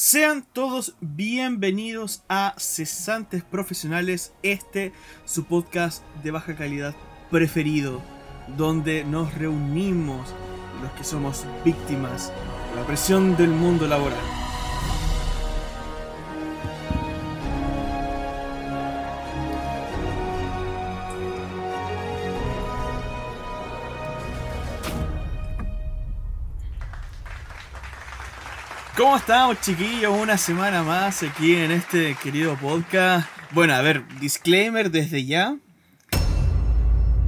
Sean todos bienvenidos a Cesantes Profesionales, este su podcast de baja calidad preferido, donde nos reunimos los que somos víctimas de la presión del mundo laboral. ¿Cómo estamos, chiquillos? Una semana más aquí en este querido podcast. Bueno, a ver, disclaimer desde ya.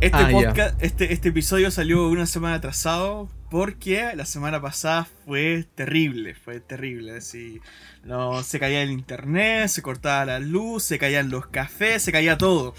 Este Ah, podcast, este, este episodio salió una semana atrasado porque la semana pasada fue terrible, fue terrible. Así, no, se caía el internet, se cortaba la luz, se caían los cafés, se caía todo.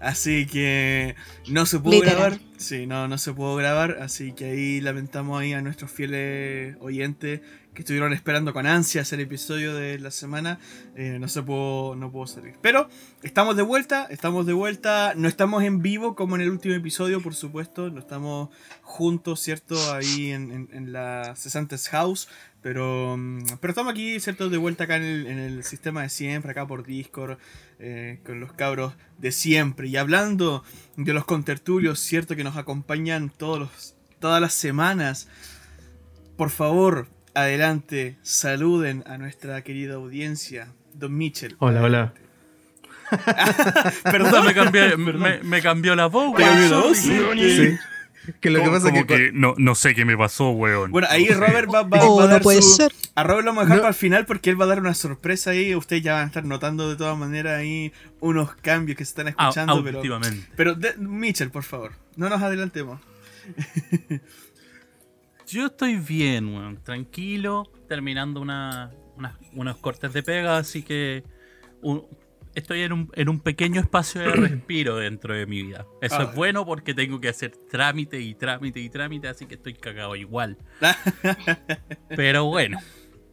Así que no se pudo Literal. grabar. Sí, no, no se pudo grabar. Así que ahí lamentamos ahí a nuestros fieles oyentes que estuvieron esperando con ansias el episodio de la semana. Eh, no se pudo, no pudo salir. Pero estamos de vuelta, estamos de vuelta. No estamos en vivo como en el último episodio, por supuesto. No estamos juntos, ¿cierto? Ahí en, la Cesantes House. Pero, mm, pero estamos aquí, ¿cierto? De vuelta acá en el, en el sistema de siempre, acá por Discord, eh, con los cabros de siempre. Y hablando de los contertulios, ¿cierto? Que nos acompañan todos los, todas las semanas. Por favor, adelante, saluden a nuestra querida audiencia. Don Mitchell. Hola, hola. Perdón, me, cambió, Perdón. me, me cambió la voz, ¿Te cambió la weón. voz? Sorry. Sí. Que lo que ¿Cómo- pasa que, no, no sé qué me pasó, weón. Bueno, ahí No. Robert va, va- Oh, va a no dar puede su- ser. A Robert lo vamos a dejar No. para el final porque él va a dar una sorpresa ahí. Ustedes ya van a estar notando de todas maneras ahí unos cambios que se están Au- escuchando. pero, auditivamente. pero de- Mitchell, por favor, no nos adelantemos. Yo estoy bien, weón. Tranquilo, terminando una, una- unos cortes de pega, así que un- estoy en un, en un pequeño espacio de respiro dentro de mi vida. Eso Ah. es bueno porque tengo que hacer trámite y trámite y trámite, así que estoy cagado igual. Pero bueno,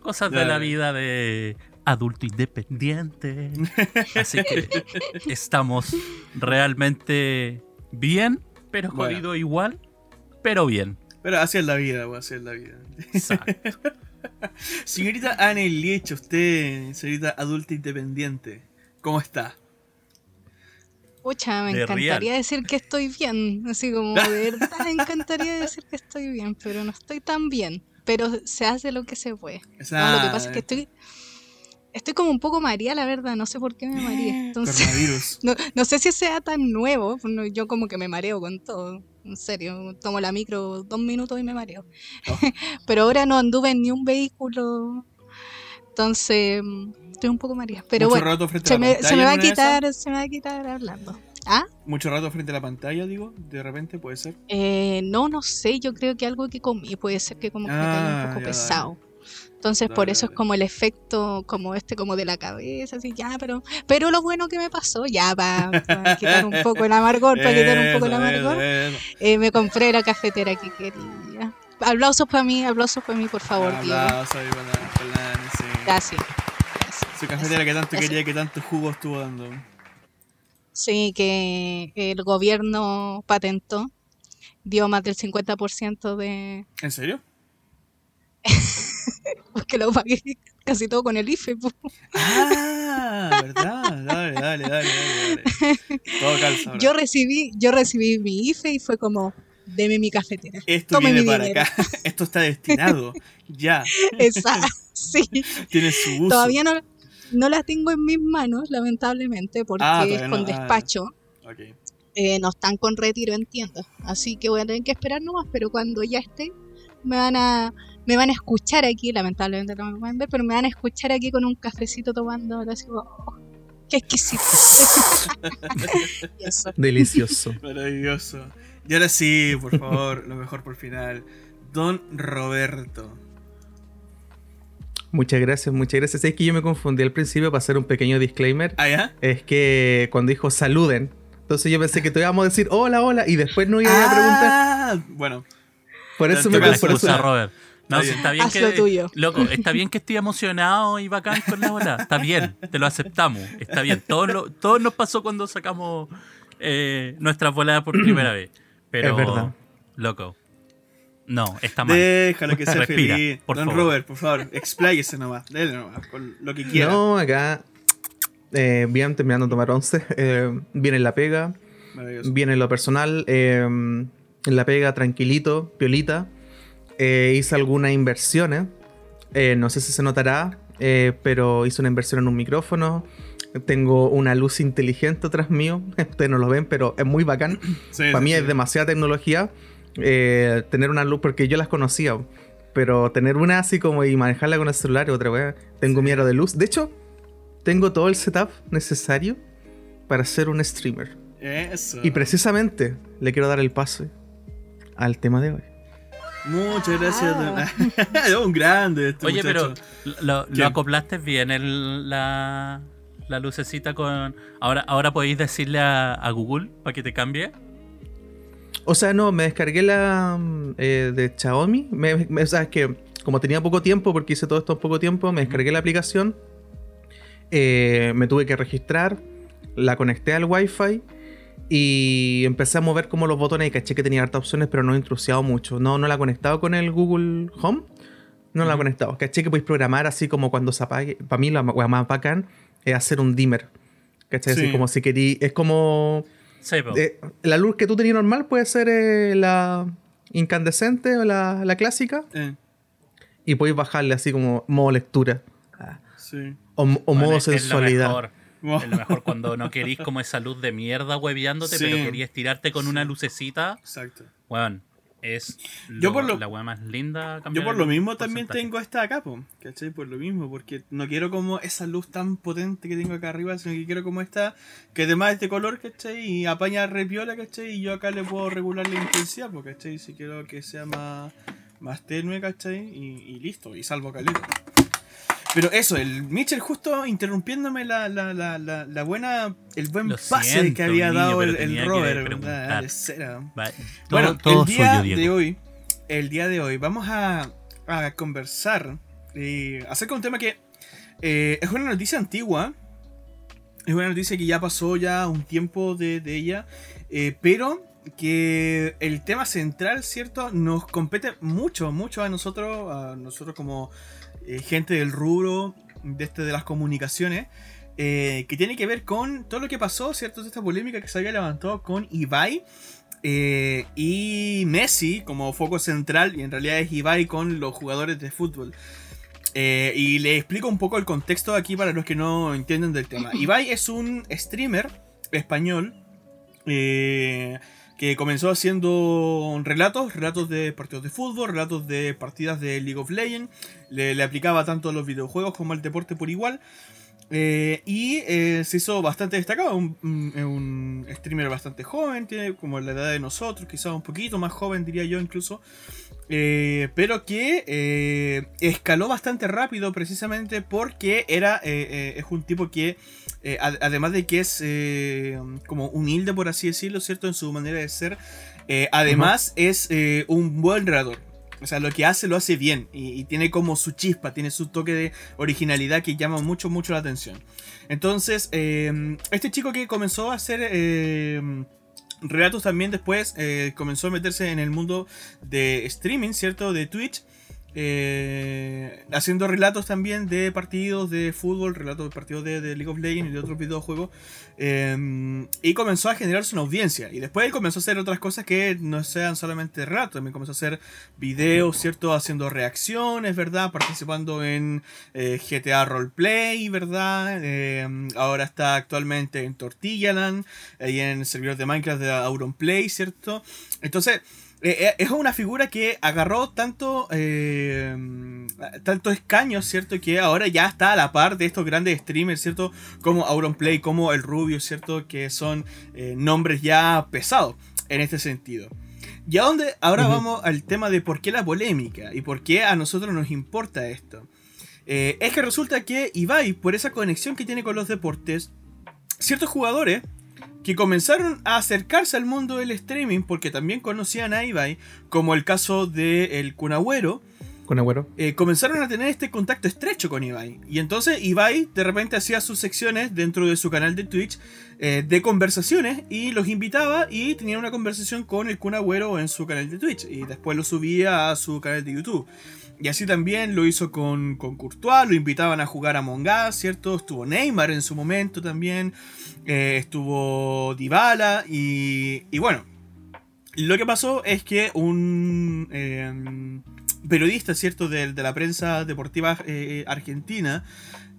cosas de la vida de adulto independiente. Así que estamos realmente bien, pero Bueno. jodido igual, pero bien. Pero así es la vida, güey, así es la vida. Exacto. Señorita Anne Liech, usted, señorita adulta independiente, ¿cómo está? Pucha, me De encantaría real. decir que estoy bien. Así como, de verdad, me encantaría decir que estoy bien, pero no estoy tan bien. Pero se hace lo que se puede. No, lo que pasa es que estoy. Estoy como un poco maría, la verdad. No sé por qué me mareé. Entonces, no, no sé si sea tan nuevo. Yo como que me mareo con todo. En serio, tomo la micro dos minutos y me mareo. Oh. Pero ahora no anduve en ni un vehículo. Entonces, estoy un poco maría. Pero Mucho bueno, rato frente a se la me, pantalla. se me va a quitar, se me va a quitar hablando. ¿Ah? Mucho rato frente a la pantalla, digo, de repente puede ser. Eh, no, no sé, yo creo que algo que comí puede ser que como que me caiga Ah, un poco pesado. Entonces por Dale, eso es como el efecto como este como de la cabeza, así ya, pero pero lo bueno que me pasó, ya para quitar un poco el amargor, para quitar un poco el amargor, eh, me compré la cafetera que quería. Aplausos para mí, aplausos para mí, por favor. Aplausos sí. Gracias. Su cafetera que tanto quería, que tanto jugo estuvo dando. Sí, que el gobierno patentó, dio más del 50% de... ¿En serio? Porque lo pagué casi todo con el IFE. po. Ah, ¿verdad? Dale, dale, dale, dale. dale. Todo calza. Yo recibí, yo recibí mi IFE y fue como, deme mi cafetera. Esto tome viene mi para dinero. acá. Esto está destinado. Ya. Esa, sí. Tiene su uso. Todavía no, no la tengo en mis manos, lamentablemente, porque Ah, es con no, ah. despacho. Ok. eh, no están con retiro en tiendas. Así que voy a tener que esperar nomás, pero cuando ya esté, me van a, me van a escuchar aquí, lamentablemente no me pueden ver, pero me van a escuchar aquí con un cafecito tomando, así como, oh, qué exquisito. Eso. delicioso. Maravilloso. Y ahora sí, por favor, lo mejor por final. Don Roberto. Muchas gracias, muchas gracias. Es que yo me confundí al principio para hacer un pequeño disclaimer. ¿Ah, ya? Es que cuando dijo saluden, entonces yo pensé que te íbamos a decir hola, hola, y después no iba a preguntar. Ah, bueno. Por eso me eso- Robert. No, Está bien. está bien Haz que. lo tuyo. Loco, está bien que estoy emocionado y bacán con la bola. Está bien, te lo aceptamos. Está bien. Todos, lo- todos nos pasó cuando sacamos eh, nuestras voladas por primera vez. Pero, Es verdad. loco, No, está mal. Déjalo que sea Respira, feliz. por Don favor. Robert, por favor, expláyese nomás. Dele nomás, con lo que quiera. No, acá. Eh, bien, terminando de tomar once. eh, viene la pega. Maravilloso. Viene lo personal. eh, en la pega, tranquilito, piolita. Eh, hice algunas inversiones. eh, no sé si se notará, eh, pero hice una inversión en un micrófono. Tengo una luz inteligente atrás mío. Ustedes no lo ven, pero es muy bacán. Sí, Para sí, mí sí. es demasiada tecnología eh, tener una luz, porque yo las conocía, pero tener una así como y manejarla con el celular es otra wea. Tengo miedo de luz. De hecho, tengo todo el setup necesario para ser un streamer. Eso. Y precisamente le quiero dar el pase al tema de hoy. Muchas gracias. Ah. don- un grande este Oye, pero lo, acoplaste bien el, la, la lucecita con... Ahora, ahora podéis decirle a, a Google para que te cambie. O sea, no, me descargué la mm, eh, de Xiaomi. Me, me- o sea, es que como tenía poco tiempo, porque hice todo esto en poco tiempo, me descargué la aplicación. eh, me tuve que registrar. La conecté al Wi-Fi. Y empecé a mover como los botones y caché que tenía hartas opciones, pero no he intrusiado mucho. No, no la he conectado con el Google Home. No la he conectado. Caché que podéis programar así como cuando se apague. Para mí la más bacán es hacer un dimmer. ¿Cachai? Así Sí. como si querí. Es como. Sí. Eh, la luz que tú tenías normal puede ser eh, la incandescente o la, la clásica. Eh, Y podéis bajarle así como modo lectura. sí. O, o Bueno, modo sensualidad. Es lo mejor cuando no querís como esa luz de mierda hueviándote, Sí. pero querías tirarte con una lucecita. Exacto. Weón, es Yo lo- por lo- la weá más linda. Yo por lo mismo también tengo esta acá, po, ¿cachai? Por lo mismo, porque no quiero como esa luz tan potente que tengo acá arriba, sino que quiero como esta, que además es de color, ¿cachai? Y apaña repiola, ¿cachai? Y yo acá le puedo regular la intensidad, ¿cachai? Si quiero que sea más, más tenue, ¿cachai? Y, y listo, y salvo caleta. Pero eso, el Mitchell justo interrumpiéndome la, la, la, la, la buena, el buen Lo pase siento, que había niño, dado el, el Robert. Va- Bueno, todo- el día de hoy, el día de hoy, vamos a, a conversar eh, acerca de un tema que eh, es una noticia antigua. Es una noticia que ya pasó ya un tiempo de, de ella. eh, pero que el tema central, ¿cierto? Nos compete mucho, mucho a nosotros, a nosotros como eh, gente del rubro de, este, de las comunicaciones. eh, que tiene que ver con todo lo que pasó, ¿cierto? De esta polémica que se había levantado con Ibai eh, y Messi como foco central, y en realidad es Ibai con los jugadores de fútbol. Eh, y le explico un poco el contexto aquí para los que no entienden del tema. Ibai es un streamer español eh, que comenzó haciendo relatos, relatos de partidos de fútbol, relatos de partidas de League of Legends. Le, aplicaba tanto a los videojuegos como al deporte por igual. Eh, y eh, se hizo bastante destacado, un, un- streamer bastante joven, tiene como la edad de nosotros, quizás un poquito más joven diría yo incluso, eh, pero que escaló bastante rápido precisamente porque era es un tipo que, eh, ad- además de que es eh, como humilde por así decirlo, ¿cierto? En su manera de ser, eh, además es un buen redador. O sea, lo que hace lo hace bien y, y tiene como su chispa, tiene su toque de originalidad que llama mucho, mucho la atención. Entonces, eh, este chico que comenzó a hacer eh, relatos también después, comenzó a meterse en el mundo de streaming, ¿cierto? De Twitch. Eh, haciendo relatos también de partidos de fútbol, relatos de partidos de, League of Legends y de otros videojuegos. eh, y comenzó a generarse una audiencia. Y después él comenzó a hacer otras cosas que no sean solamente relatos. También comenzó a hacer videos, ¿cierto? Haciendo reacciones, ¿verdad? Participando en eh, GTA Roleplay, ¿verdad? Eh, ahora está actualmente en Tortillaland y en el servidor de Minecraft de Auronplay, ¿cierto? Entonces, eh, eh, es una figura que agarró tanto, eh, tanto escaños, ¿cierto? Que ahora ya está a la par de estos grandes streamers, ¿cierto? Como Auronplay, como El Rubio, ¿cierto? Que son eh, nombres ya pesados en este sentido. Y a dónde ahora vamos al tema de por qué la polémica y por qué a nosotros nos importa esto. Es que resulta que Ibai, por esa conexión que tiene con los deportes, ciertos jugadores que comenzaron a acercarse al mundo del streaming porque también conocían a Ibai, como el caso de el Kun Agüero, Kun Agüero. eh, comenzaron a tener este contacto estrecho con Ibai. Y entonces Ibai de repente hacía sus secciones dentro de su canal de Twitch eh, de conversaciones y los invitaba y tenía una conversación con el Kun Agüero en su canal de Twitch. Y después lo subía a su canal de YouTube. Y así también lo hizo con, con Courtois, lo invitaban a jugar a Among Us, ¿cierto? Estuvo Neymar en su momento también, eh, estuvo Dybala y, y bueno, lo que pasó es que un eh, periodista, ¿cierto?, de, de la prensa deportiva eh, argentina,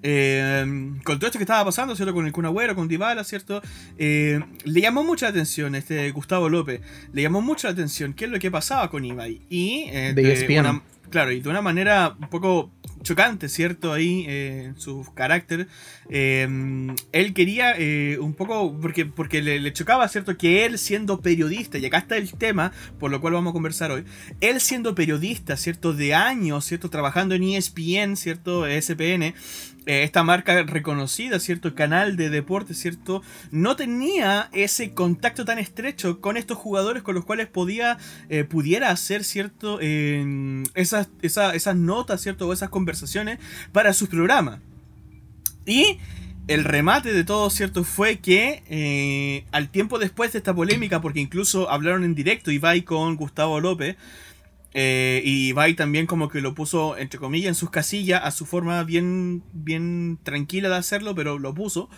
eh, con todo esto que estaba pasando, ¿cierto? Con el Kun Agüero, con Dybala, ¿cierto? Eh, le llamó mucha atención este Gustavo López. Le llamó mucho la atención qué es lo que pasaba con Ibai. Y eh, De una- claro, y de una manera un poco chocante, ¿cierto? Ahí eh, en su carácter. Eh, él quería eh, un poco, porque, porque le, chocaba, ¿cierto? Que él siendo periodista, y acá está el tema, por lo cual vamos a conversar hoy, él siendo periodista, ¿cierto? De años, ¿cierto? Trabajando en ESPN, ¿cierto? SPN, eh, esta marca reconocida, ¿cierto? Canal de deporte, ¿cierto? No tenía ese contacto tan estrecho con estos jugadores con los cuales podía, eh, pudiera hacer, ¿cierto? Esas, esa- esas notas, ¿cierto? O esas conversaciones para sus programas. Y el remate de todo, ¿cierto? Fue que eh, al tiempo después de esta polémica, porque incluso hablaron en directo Ibai con Gustavo López, eh, y Ibai también como que lo puso, entre comillas, en sus casillas, a su forma bien, bien tranquila de hacerlo, pero lo puso.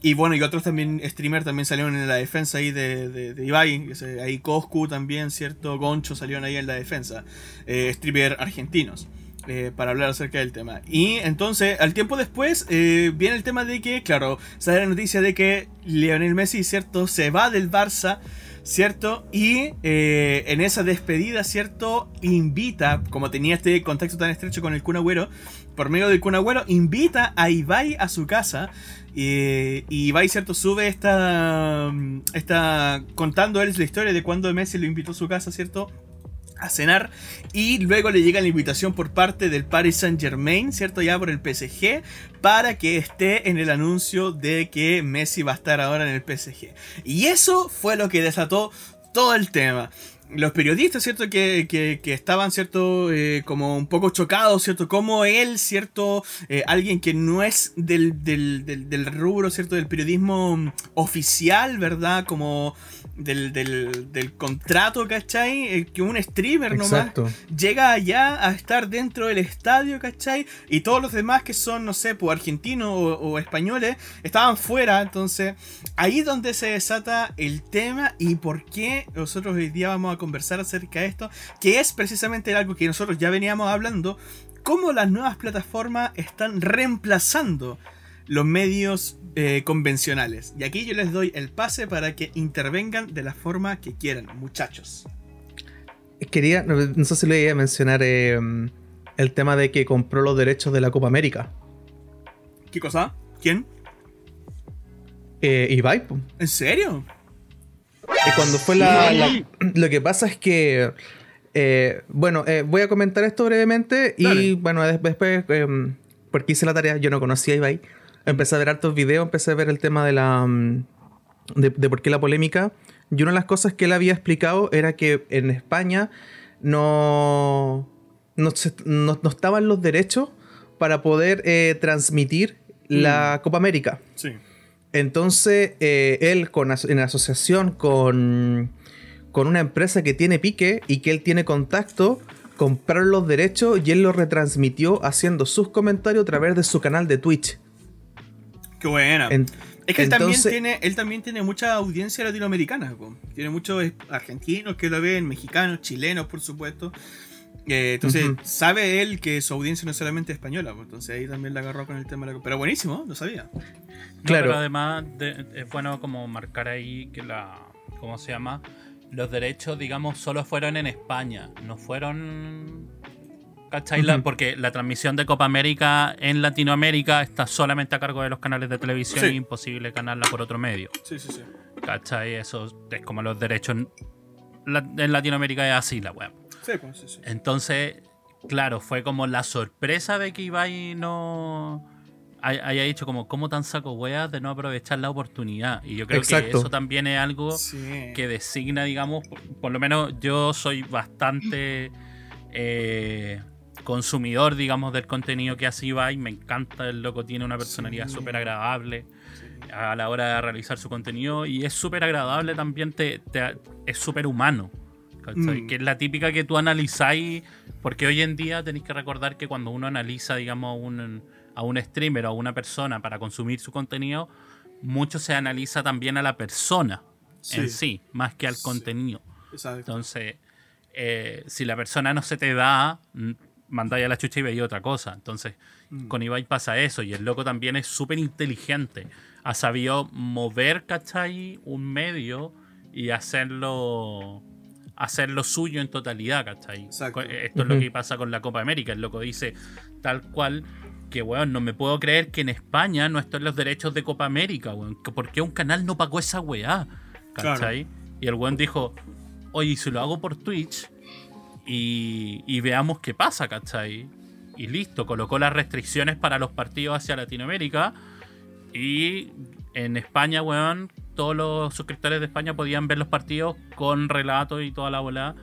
Y bueno, y otros también, streamers también salieron en la defensa ahí de, de, de Ibai. Ahí Coscu también, ¿cierto? Goncho salieron ahí en la defensa. Eh, streamer argentinos. Eh, para hablar acerca del tema. Y entonces, al tiempo después, eh, viene el tema de que, claro, sale la noticia de que Lionel Messi, ¿cierto? Se va del Barça. ¿Cierto? Y eh, en esa despedida, ¿cierto? Invita, como tenía este contacto tan estrecho con el Kun Agüero, por medio del Kun Agüero, invita a Ibai a su casa. y Ibai, ¿cierto? Sube esta, esta. contando él la historia de cuando Messi lo invitó a su casa, ¿cierto? A cenar y luego le llega la invitación por parte del Paris Saint Germain, ¿cierto? Ya por el PSG, para que esté en el anuncio de que Messi va a estar ahora en el PSG. Y eso fue lo que desató todo el tema. Los periodistas, ¿cierto? Que, que- estaban, ¿cierto? Eh, como un poco chocados, ¿cierto? Como él, ¿cierto? Eh, alguien que no es del, del, del- rubro, ¿cierto? Del periodismo oficial, ¿verdad? Como del, del, del contrato, ¿cachai? Que un streamer nomás llega allá a estar dentro del estadio, ¿cachai? Y todos los demás que son, no sé, pues argentinos o, o españoles, estaban fuera. Entonces, ahí es donde se desata el tema y por qué nosotros hoy día vamos a conversar acerca de esto, que es precisamente algo que nosotros ya veníamos hablando, cómo las nuevas plataformas están reemplazando los medios eh, convencionales. Y aquí yo les doy el pase para que intervengan de la forma que quieran, muchachos. Quería, no, no sé si le iba a mencionar eh, el tema de que compró los derechos de la Copa América. ¿Qué cosa? ¿Quién? Eh, Ibai. ¿En serio? Y cuando fue la, la- Lo que pasa es que. eh, bueno, eh, voy a comentar esto brevemente y Dale. bueno, des- después, eh, porque hice la tarea, yo no conocía a Ibai. Empecé a ver hartos videos, empecé a ver el tema de la. mm, de, de por qué la polémica. Y una de las cosas que él había explicado era que en España no. no, no- no estaban los derechos para poder eh, transmitir la Copa América. Sí. Entonces, eh, él con, en asociación con, con una empresa que tiene pique y que él tiene contacto, compraron los derechos y él los retransmitió haciendo sus comentarios a través de su canal de Twitch. Qué buena. En- es que él, también tiene, él también tiene mucha audiencia latinoamericana. po. Tiene muchos argentinos que lo ven, mexicanos, chilenos, por supuesto. Eh, entonces, sabe él que su audiencia no es solamente española. po. Entonces ahí también la agarró con el tema de la... Pero buenísimo, no sabía. No, Claro. pero además de- es bueno como marcar ahí que la. ¿Cómo se llama? Los derechos, digamos, solo fueron en España. No fueron. ¿Cachai? Porque la transmisión de Copa América en Latinoamérica está solamente a cargo de los canales de televisión Sí. y imposible ganarla por otro medio. Sí, sí, sí. ¿Cachai? Eso es como los derechos en, la- en Latinoamérica es así la web. Sí, pues, sí, sí. Entonces, claro, fue como la sorpresa de que Ibai no hay- haya dicho como, ¿cómo tan saco weas de no aprovechar la oportunidad? Y yo creo que eso también es algo Sí. que designa, digamos, por, por lo menos yo soy bastante eh, consumidor, digamos, del contenido que hace Ibai. Me encanta, el loco tiene una personalidad Sí. súper agradable a la hora de realizar su contenido y es súper agradable también, te, te- es súper humano. Mm. Que es la típica que tú analizáis, porque hoy en día tenéis que recordar que cuando uno analiza, digamos, un, a un streamer o a una persona para consumir su contenido, mucho se analiza también a la persona en sí, más que al Sí. contenido. Exacto. Entonces, eh, si la persona no se te da, mandáis a la chucha y veis otra cosa. Entonces, Mm. con Ibai pasa eso. Y el loco también es súper inteligente. Ha sabido mover, ¿cachai? Un medio y hacerlo hacerlo suyo en totalidad, ¿cachai? Exacto. Esto es lo que pasa con la Copa América. El loco dice tal cual que, weón, no me puedo creer que en España no estén los derechos de Copa América, weón. ¿Por qué un canal no pagó esa weá? ¿Cachai? Y el weón dijo, oye, ¿y si lo hago por Twitch y, y veamos qué pasa, ¿cachai? Y listo, colocó las restricciones para los partidos hacia Latinoamérica y en España, weón, todos los suscriptores de España podían ver los partidos con relato y toda la bola,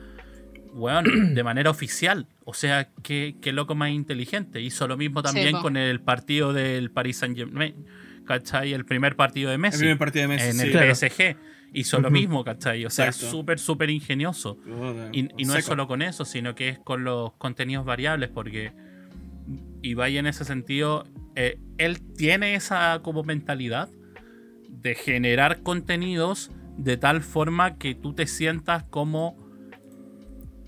weón, de manera oficial. O sea, qué, qué loco más inteligente. Hizo lo mismo también con el partido del Paris Saint-Germain, ¿cachai? El primer partido de Messi El primer partido de Messi. en sí. el Claro. PSG. Hizo lo Ujú. mismo, ¿cachai? O sea, es súper, súper ingenioso. Y, y no es solo con eso, sino que es con los contenidos variables, porque Ibai en ese sentido, eh, él tiene esa como mentalidad de generar contenidos de tal forma que tú te sientas como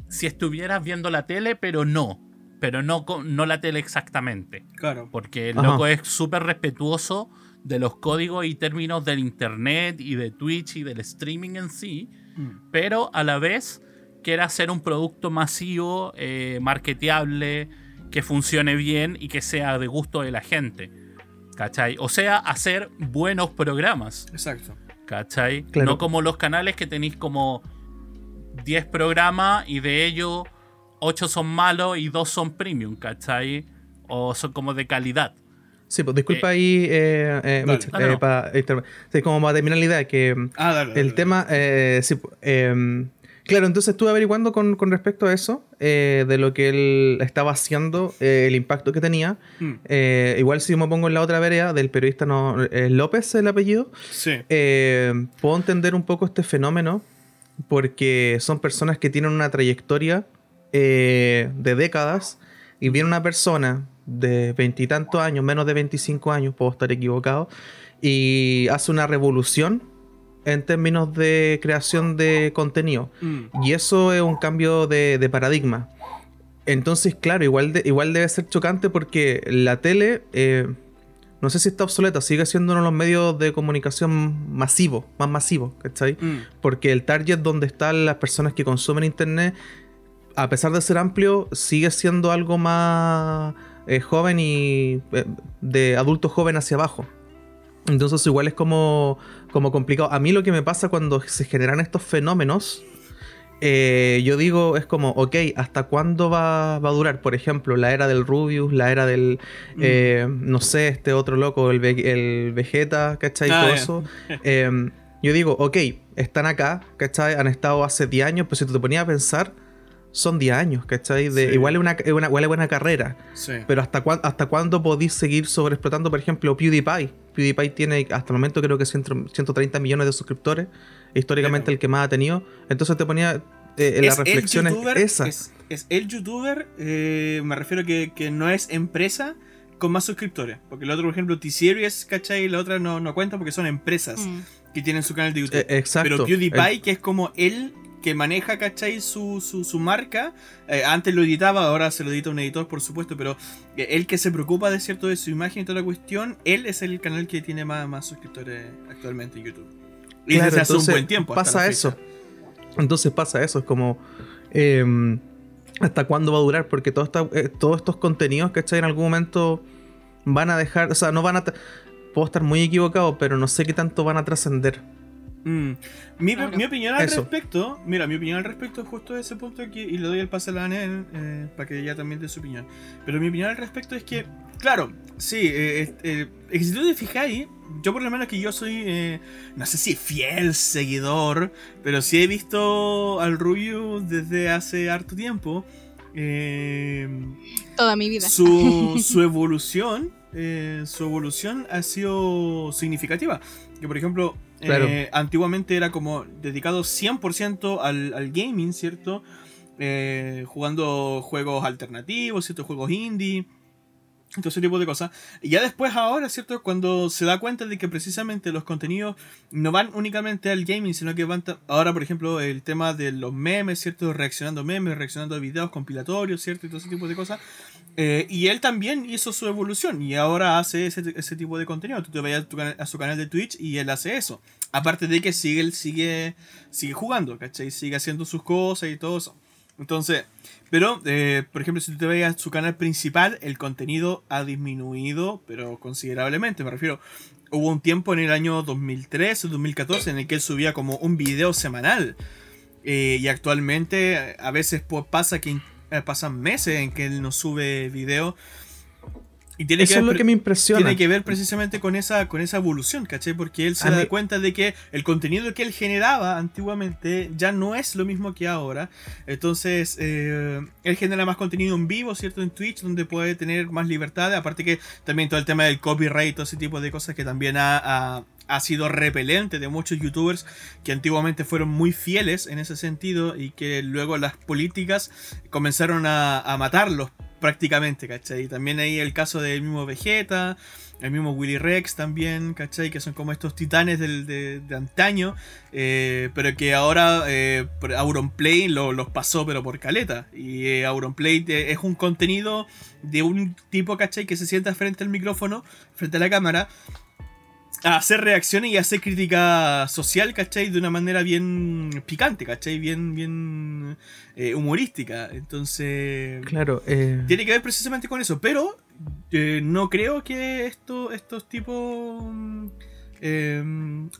si estuvieras viendo la tele, pero no. Pero no, no la tele exactamente. Claro. Porque el Ajá. loco es súper respetuoso de los códigos y términos del internet y de Twitch y del streaming en sí, Mm. pero a la vez quiere hacer un producto masivo, eh, marketeable, que funcione bien y que sea de gusto de la gente. ¿Cachai? O sea, hacer buenos programas. Exacto. ¿Cachai? Claro. No como los canales que tenéis como 10 programas y de ellos 8 son malos y 2 son premium, ¿cachai? O son como de calidad. Sí, pues disculpa ahí, eh, eh, Dale. Mitch, no, eh, no. pa- inter- sí, como para terminar la idea, que Ah, dale. el tema, eh, sí, pu- em, claro, entonces estuve averiguando con, con respecto a eso, eh, de lo que él estaba haciendo, eh, el impacto que tenía. Mm. Eh, igual si yo me pongo en la otra vereda del periodista no, eh, López, el apellido, Sí. eh, puedo entender un poco este fenómeno porque son personas que tienen una trayectoria eh, de décadas y viene una persona de veintitantos años, menos de 25 años, puedo estar equivocado, y hace una revolución en términos de creación de contenido. Mm. Y eso es un cambio de, de paradigma. Entonces, claro, igual, de- igual debe ser chocante porque la tele, eh, no sé si está obsoleta, sigue siendo uno de los medios de comunicación masivos, más masivos, ¿cachai? Mm. Porque el target donde están las personas que consumen internet, a pesar de ser amplio, sigue siendo algo más eh, joven y eh, de adulto joven hacia abajo. Entonces igual es como, como complicado. A mí lo que me pasa cuando se generan estos fenómenos, eh, yo digo, es como, ok, ¿hasta cuándo va, va a durar? Por ejemplo, la era del Rubius, la era del, Mm. no sé, este otro loco, el, el Vegeta, ¿cachai? Ah, Todo eso. Eh, yo digo, ok, están acá, ¿cachai? Han estado hace 10 años, pero si tú te ponías a pensar, son 10 años, ¿cachai? De, Sí. Igual es una, es una, igual es buena carrera. Sí. Pero ¿hasta, cuán- ¿hasta cuándo podéis seguir sobreexplotando, por ejemplo, PewDiePie? PewDiePie tiene hasta el momento creo que 100 130 millones de suscriptores. Históricamente Claro. el que más ha tenido. Entonces te ponía eh, en la Es el es youtuber- esa. Es, es el youtuber, eh, me refiero que, que no es empresa con más suscriptores. Porque el otro, por ejemplo, T-Series, ¿cachai? La otra no, no cuenta porque son empresas Mm. que tienen su canal de YouTube. Eh, exacto. Pero PewDiePie, El- que es como él que maneja, ¿cachai? Su, su, su marca. Eh, antes lo editaba, ahora se lo edita un editor, por supuesto, pero eh, él que se preocupa de cierto de su imagen y toda la cuestión, él es el canal que tiene más, más suscriptores actualmente en YouTube. Y Claro, desde hace un buen tiempo. Pasa eso. Entonces pasa eso. Es como. eh, ¿Hasta cuándo va a durar? Porque todo esta- eh, todos estos contenidos, ¿cachai? En algún momento van a dejar. O sea, no van a. Puedo estar muy equivocado, pero no sé qué tanto van a trascender. Mm. Mi, Claro. mi opinión al Eso. respecto, mira, mi opinión al respecto es justo ese punto aquí, y le doy el pase a la Anel eh, para que ella también dé su opinión. Pero mi opinión al respecto es que, claro, sí, eh, eh, eh, es que si tú te fijáis, yo por lo menos que yo soy, eh, no sé si fiel seguidor, pero sí he visto al Rubio desde hace harto tiempo. eh, Toda mi vida. su, su evolución, eh, su evolución ha sido significativa. Que por ejemplo, eh, antiguamente era como dedicado 100% al, al gaming, ¿cierto? Eh, jugando juegos alternativos, ciertos juegos indie. Todo ese tipo de cosas. Y ya después ahora, ¿cierto? Cuando se da cuenta de que precisamente los contenidos no van únicamente al gaming, sino que van... Ahora, por ejemplo, el tema de los memes, ¿cierto? Reaccionando memes, reaccionando a videos compilatorios, ¿cierto? Y todo ese tipo de cosas. Eh, y él también hizo su evolución y ahora hace ese, ese tipo de contenido. Tú te vayas a, a su canal de Twitch y él hace eso. Aparte de que sigue, sigue, sigue jugando, ¿cachai? Sigue haciendo sus cosas y todo eso. Entonces, pero, eh, por ejemplo, si tú te veas su canal principal, el contenido ha disminuido, pero considerablemente. Me refiero, hubo un tiempo en el año 2013 o 2014 en el que él subía como un video semanal. Eh, y actualmente a veces pues, pasa que eh, pasan meses en que él no sube video. Y tiene Eso que es lo ver- que me impresiona. tiene que ver precisamente con esa, con esa evolución, ¿cachai? Porque él se A da mí- cuenta de que el contenido que él generaba antiguamente ya no es lo mismo que ahora. Entonces, eh, él genera más contenido en vivo, ¿cierto? En Twitch, donde puede tener más libertad. Aparte que también todo el tema del copyright, todo ese tipo de cosas que también ha, ha- ha sido repelente de muchos youtubers que antiguamente fueron muy fieles en ese sentido y que luego las políticas comenzaron a, matarlos prácticamente, ¿cachai? Y también hay el caso del mismo Vegeta, el mismo Willy Rex también, ¿cachai? Que son como estos titanes del- de, antaño, eh, pero que ahora eh, Auronplay lo- los pasó pero por caleta. Y eh, Auronplay te- es un contenido de un tipo, ¿cachai? Que se sienta frente al micrófono, frente a la cámara, a hacer reacciones y a hacer crítica social, ¿cachai? De una manera bien picante, ¿cachai? Bien, bien eh, humorística. Entonces... Claro, eh, Tiene que ver precisamente con eso, pero eh, no creo que esto, estos tipos mm, eh,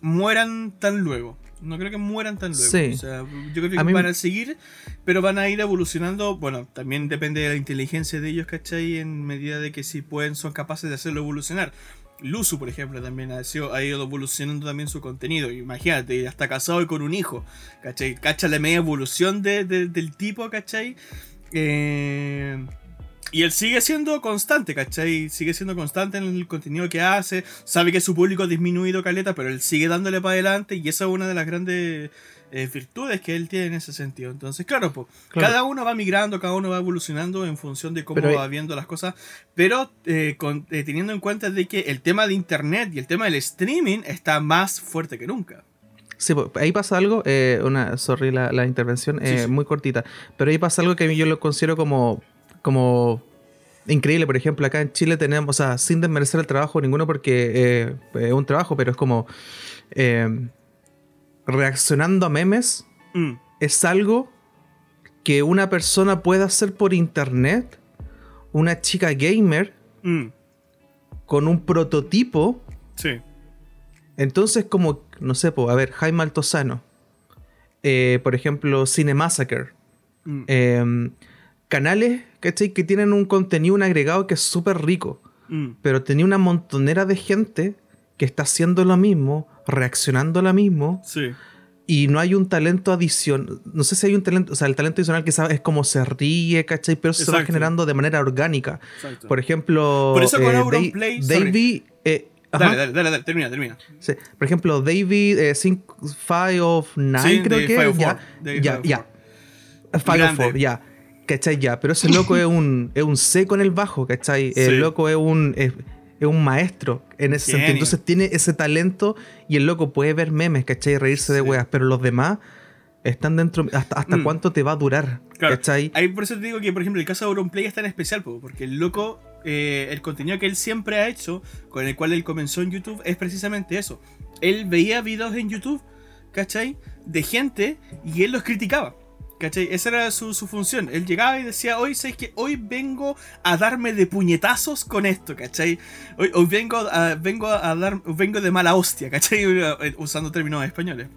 mueran tan luego. No creo que mueran tan luego. Sí. O sea, yo creo que A mí- van a seguir, pero van a ir evolucionando. Bueno, también depende de la inteligencia de ellos, ¿cachai? En medida de que si pueden, son capaces de hacerlo evolucionar. Luzu, por ejemplo, también ha, ha ido evolucionando también su contenido. Imagínate, ya está casado y con un hijo. ¿Cachai? Cacha la media evolución de- del tipo, ¿cachai? Eh, y él sigue siendo constante, ¿cachai? Sigue siendo constante en el contenido que hace. Sabe que su público ha disminuido caleta, pero él sigue dándole para adelante. Y esa es una de las grandes eh, virtudes que él tiene en ese sentido. Entonces, claro, pues, Claro. cada uno va migrando, cada uno va evolucionando en función de cómo Pero va viendo las cosas. Pero eh, con- eh, teniendo en cuenta de que el tema de internet y el tema del streaming está más fuerte que nunca. Sí, ahí pasa algo, una, sorry la, la intervención, Sí, sí. muy cortita, pero ahí pasa algo que a mí yo lo considero como, como increíble. Por ejemplo, acá en Chile tenemos, o sea, sin desmerecer el trabajo ninguno porque eh, es un trabajo, pero es como eh, reaccionando a memes Mm, es algo que una persona puede hacer por internet, una chica gamer mm, con un prototipo. Sí. Entonces, como, no sé, po, a ver, Jaime Altozano, eh, por ejemplo, Cinemassacre, Mm, eh, canales, ¿cachai? Que tienen un contenido, un agregado que es súper rico, pero tenía una montonera de gente que está haciendo lo mismo, reaccionando a lo mismo, sí. y no hay un talento adicional, no sé si hay un talento, o sea, el talento adicional que sabe es como se ríe, ¿cachai? Pero eso se va generando de manera orgánica. Exacto. Por ejemplo, Por eso con eh, Dave-. Davey, eh. Dale, dale, dale, dale, termina, termina. Sí. Por ejemplo, David eh, Five of Nine, Sí, creo que Five ya, Four, de ya, Five ya. Five of. Four, ya. ¿Cachai? Ya. Pero ese loco es un, es un seco en el bajo, ¿cachai? Sí. El loco es un, es, es un maestro en ese Genio. sentido. Entonces tiene ese talento y el loco puede ver memes, ¿cachai? Y reírse de weas. Pero los demás están dentro. ¿Hasta, hasta Mm. cuánto te va a durar? Claro, ¿cachai? Ahí por eso te digo que, por ejemplo, el caso de Auronplay es tan especial, po, porque el loco, eh, el contenido que él siempre ha hecho, con el cual él comenzó en YouTube, es precisamente eso. Él veía videos en YouTube, ¿cachai? De gente y él los criticaba. ¿Cachai? Esa era su, su función. Él llegaba y decía, hoy sabes que hoy vengo a darme de puñetazos con esto, ¿cachai? Hoy, vengo a, vengo a dar, vengo de mala hostia, ¿cachai? Usando términos españoles.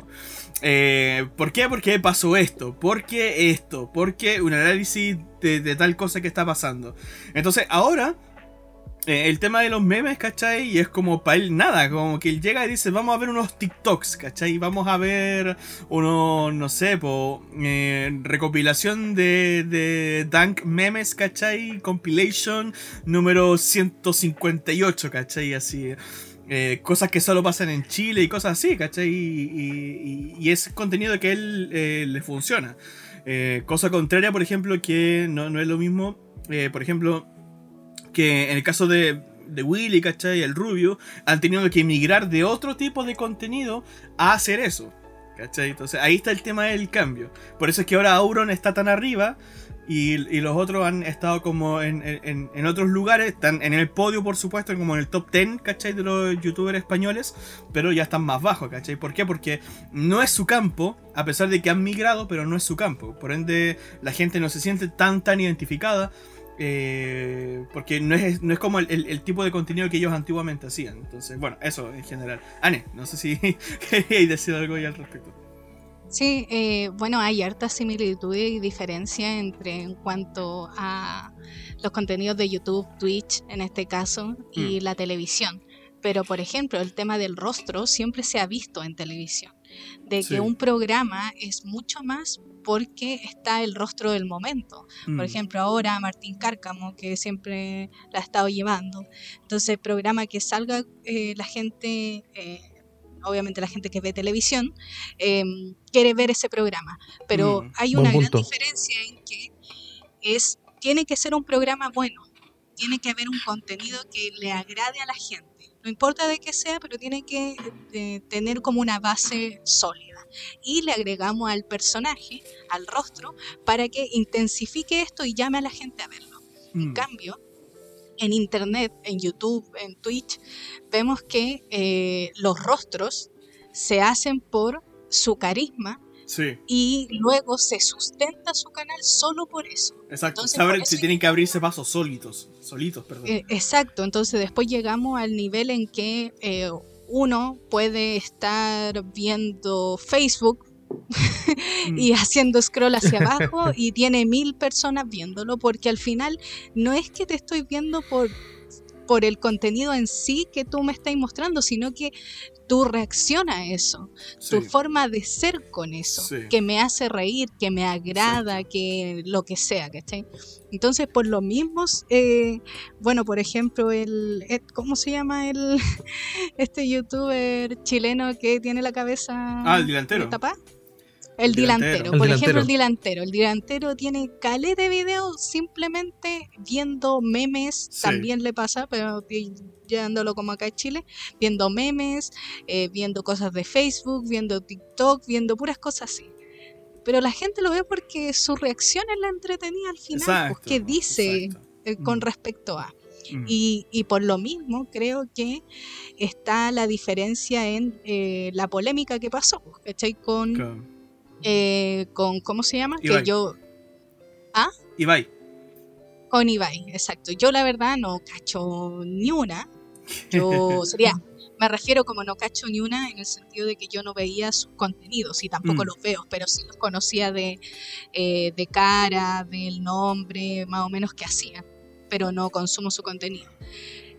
Eh, ¿Por qué? Porque pasó esto. ¿Por qué esto? ¿Por qué un análisis de, de tal cosa que está pasando? Entonces, ahora eh, el tema de los memes, ¿cachai? Y es como para él nada, como que él llega y dice, vamos a ver unos TikToks, ¿cachai? Vamos a ver unos, no sé, po, eh, recopilación de, de Dank Memes, ¿cachai? Compilation número 158, ¿cachai? Así. eh, cosas que solo pasan en Chile y cosas así, ¿cachai? Y, es contenido que él eh, le funciona. Cosa contraria, por ejemplo, que no, no es lo mismo, por ejemplo, que en el caso de, de Willy, ¿cachai? El Rubio, han tenido que emigrar de otro tipo de contenido a hacer eso. ¿Cachai? Entonces ahí está el tema del cambio. Por eso es que ahora Auron está tan arriba y, y los otros han estado como en, en- en otros lugares, están en el podio por supuesto, como en el top 10, ¿cachai? De los youtubers españoles, pero ya están más bajos, ¿cachai? ¿Por qué? Porque no es su campo, a pesar de que han migrado, pero no es su campo. Por ende, la gente no se siente tan, tan identificada. Eh, porque no es, no es como el, el- el tipo de contenido que ellos antiguamente hacían. Entonces, bueno, eso en general. Ane, no sé si queréis decir algo ya al respecto. Sí, eh, bueno, hay harta similitud y diferencia entre en cuanto a los contenidos de YouTube, Twitch en este caso, y la televisión. Pero, por ejemplo, el tema del rostro siempre se ha visto en televisión. De Sí. que un programa es mucho más porque está el rostro del momento. Por Mm. ejemplo, ahora Martín Cárcamo, que siempre la ha estado llevando. Entonces, programa que salga eh, la gente, eh, obviamente la gente que ve televisión, eh, quiere ver ese programa. Pero Mm, hay buen una gran punto. diferencia en que es, tiene que ser un programa bueno. Tiene que haber un contenido que le agrade a la gente. No importa de qué sea, pero tiene que eh, tener como una base sólida. Y le agregamos al personaje, al rostro, para que intensifique esto y llame a la gente a verlo. En Mm. cambio, en Internet, en YouTube, en Twitch, vemos que eh, los rostros se hacen por su carisma Sí, y luego se sustenta su canal solo por eso. exacto. Entonces, se eso- tienen que abrirse pasos solitos. Solitos, perdón. Eh, exacto, entonces después llegamos al nivel en que eh, uno puede estar viendo Facebook Mm. y haciendo scroll hacia abajo y tiene mil personas viéndolo porque al final no es que te estoy viendo por, por el contenido en sí que tú me estás mostrando, sino que tu reacción a eso, tu forma de ser con eso, Sí. que me hace reír, que me agrada, que lo que sea, ¿cachai? Entonces, por lo mismo, eh, bueno, por ejemplo, el, eh, ¿cómo se llama el este youtuber chileno que tiene la cabeza Ah, el delantero. tapada? El delantero. El Por delantero. ejemplo, el dilantero. El dilantero tiene caleta de videos simplemente viendo memes. Sí. También le pasa, pero llevándolo como acá en Chile. Viendo memes, eh, viendo cosas de Facebook, viendo TikTok, viendo puras cosas así. Pero la gente lo ve porque su reacción es la entretenida al final. Exacto, pues, ¿Qué dice exacto. eh, con Mm. respecto a? Mm. Y, y por lo mismo creo que está la diferencia en eh, la polémica que pasó, ¿cachai? Con, Claro. Eh, con ¿cómo se llama? Ibai. Que yo, Ibai. con Ibai, exacto. Yo la verdad no cacho ni una. Yo sería, me refiero como no cacho ni una en el sentido de que yo no veía sus contenidos y tampoco Mm. los veo, pero sí los conocía de, eh, de cara, del nombre, más o menos que hacía, pero no consumo su contenido.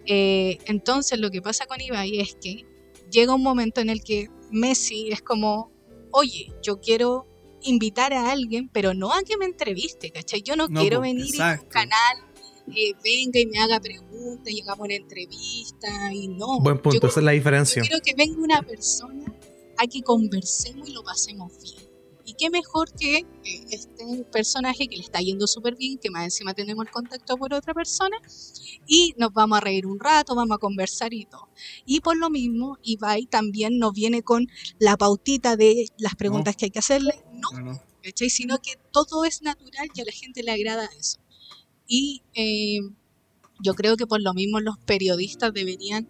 Eh, entonces lo que pasa con Ibai es que llega un momento en el que Messi es como, oye, yo quiero invitar a alguien, pero no a que me entreviste, ¿cachai? Yo no, No, quiero venir exacto. un canal eh, venga y me haga preguntas y hagamos una entrevista y no. Buen Yo punto, esa es la yo diferencia. quiero que venga una persona a que conversemos y lo pasemos bien. Y qué mejor que eh, este personaje que le está yendo súper bien, que más encima tenemos el contacto por otra persona, y nos vamos a reír un rato, vamos a conversar y todo. Y por lo mismo, Ibai también nos viene con la pautita de las preguntas que hay que hacerle. No, No, no. Sino que todo es natural y a la gente le agrada eso. Y eh, yo creo que por lo mismo los periodistas deberían,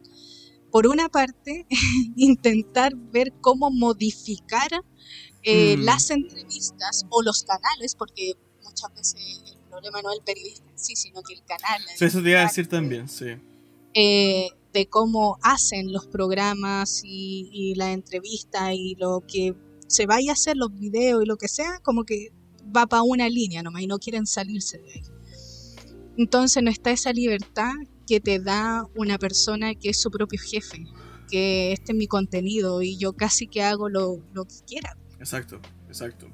por una parte, intentar ver cómo modificar eh, Mm. las entrevistas o los canales, porque muchas veces el problema no es el periodista en sí, sino que el canal. Sí, eso te iba a decir también, sí. eh, de cómo hacen los programas y, y la entrevista y lo que se vaya a hacer, los videos y lo que sea, como que va para una línea nomás y no quieren salirse de ahí. Entonces no está esa libertad que te da una persona que es su propio jefe, que este es mi contenido y yo casi que hago lo, lo que quiera. Exacto, exacto.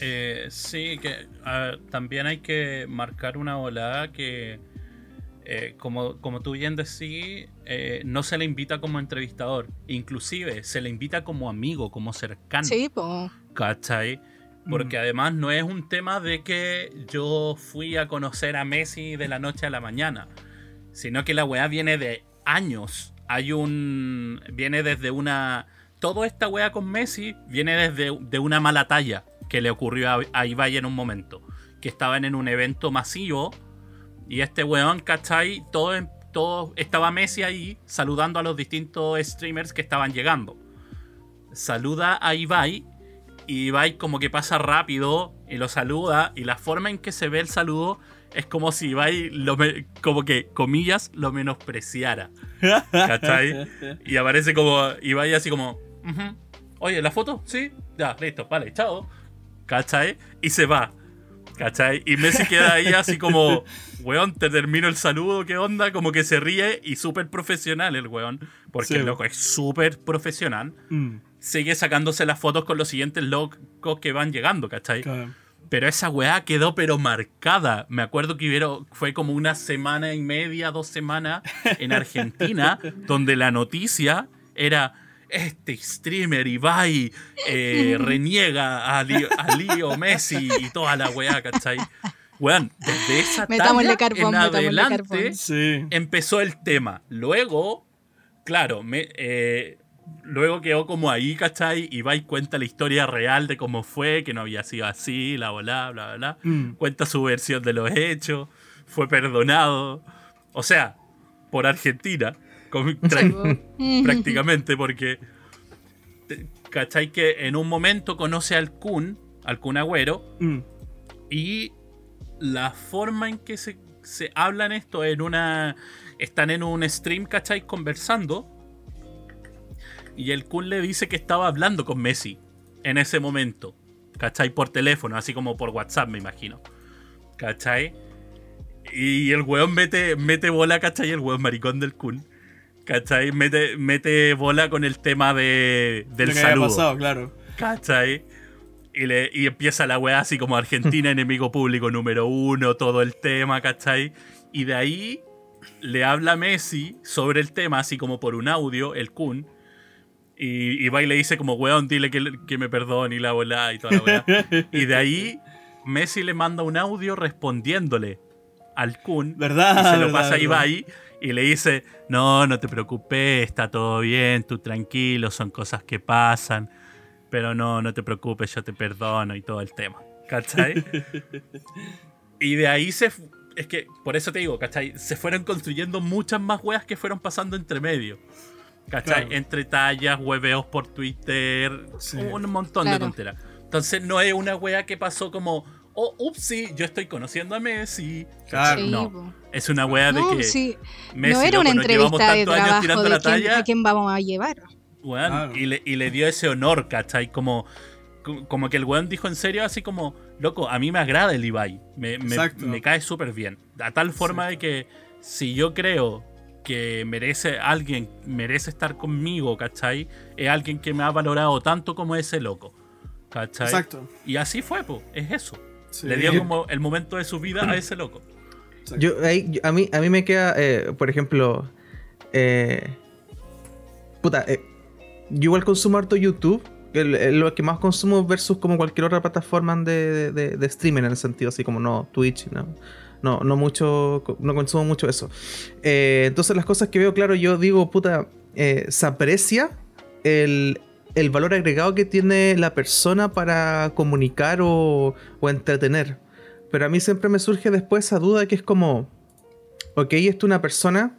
Eh, sí, que también hay que marcar una ola que, eh, como, como tú bien decís, eh, no se le invita como entrevistador. Inclusive se le invita como amigo, como cercano. Sí, pues. ¿Cachai? Porque Mm. además no es un tema de que yo fui a conocer a Messi de la noche a la mañana, sino que la weá viene de años. Hay un. Viene desde una. Toda esta weá con Messi viene desde de una mala talla que le ocurrió a, a Ibai en un momento. Que estaban en un evento masivo y este weón, ¿cachai? Todo, estaba Messi ahí saludando a los distintos streamers que estaban llegando. Saluda a Ibai y Ibai como que pasa rápido y lo saluda y la forma en que se ve el saludo es como si Ibai lo como que comillas lo menospreciara. ¿Cachai? Y aparece como Ibai así como, "Ujú. oye, ¿la foto? Sí, ya, listo, vale, chao. ¿Cachai? Y se va. ¿Cachai? Y Messi queda ahí así como, weón, te termino el saludo, ¿qué onda? Como que se ríe y súper profesional el weón. Porque Sí. el loco es súper profesional. Mm, Sigue sacándose las fotos con los siguientes locos que van llegando, ¿cachai? claro. Pero esa weá quedó pero marcada. Me acuerdo que hubieron, fue como una semana y media, dos semanas en Argentina, donde la noticia era este streamer Ibai eh, reniega a, Li- a Leo Messi y toda la weá, ¿cachai? Weón, desde esa talla carbón, en adelante. Sí. empezó el tema. Luego, claro, me, eh, luego quedó como ahí, ¿cachai? Y cuenta la historia real de cómo fue, que no había sido así, bla, bla, bla, bla. Mm, Cuenta su versión de los hechos, fue perdonado. O sea, por Argentina, prácticamente, porque, te- ¿cachai? Que en un momento conoce al Kun, al Kun Agüero, mm, y la forma en que se, se hablan esto en una. Están en un stream, ¿cachai? Conversando. Y el Kun le dice que estaba hablando con Messi en ese momento. ¿Cachai? Por teléfono, así como por WhatsApp, me imagino. ¿Cachai? Y el weón mete, mete bola, ¿cachai? El weón maricón del Kun. ¿Cachai? Mete, mete bola con el tema de, del lo que había saludo. pasado, claro. ¿Cachai? Y, le, y empieza la weá así como Argentina, enemigo público número uno, todo el tema, ¿cachai? Y de ahí le habla Messi sobre el tema, así como por un audio, el Kun. Y, y va y le dice como, weón, dile que, que me perdone y la bola y toda la weá. y de ahí Messi le manda un audio respondiéndole al Kun. ¿Verdad? Y se lo verdad, pasa a verdad. Y le dice, no, no te preocupes, está todo bien, tú tranquilo, son cosas que pasan, pero no, no te preocupes, yo te perdono y todo el tema, ¿cachai? y de ahí se... Es que, por eso te digo, ¿cachai? Se fueron construyendo muchas más weas que fueron pasando entre medio. ¿Cachai? Claro. Entre tallas, hueveos por Twitter, Sí. un montón de tonteras. Entonces no es una wea que pasó como, oh, upsi, yo estoy conociendo a Messi. Claro. Sí, no, po. es una wea de No, que sí, Messi, no era una loco, entrevista de trabajo tirando de la quién, talla, a quién vamos a llevar. weón, Claro. y, le, y le dio ese honor, ¿cachai? Como, co- como que el weón dijo en serio así como, loco, a mí me agrada el Ibai, me, me- cae súper bien. A tal forma de que si yo creo que merece alguien, merece estar conmigo, ¿cachai? Es alguien que me ha valorado tanto como ese loco, ¿cachai? Exacto. Y así fue, pues, es eso. Sí. Le dio como el momento de su vida a ese loco. Yo, ahí, yo- a, mí, a mí me queda, eh, por ejemplo, eh, puta, eh, yo igual consumo harto YouTube, el- el- lo que más consumo versus como cualquier otra plataforma de, de, de streaming en el sentido así como no Twitch, no, no, no mucho, no consumo mucho eso. Eh, entonces las cosas que veo, claro, yo digo, puta, eh, se aprecia el, el valor agregado que tiene la persona para comunicar o, o entretener. Pero a mí siempre me surge después esa duda que es como, ok, esto es una persona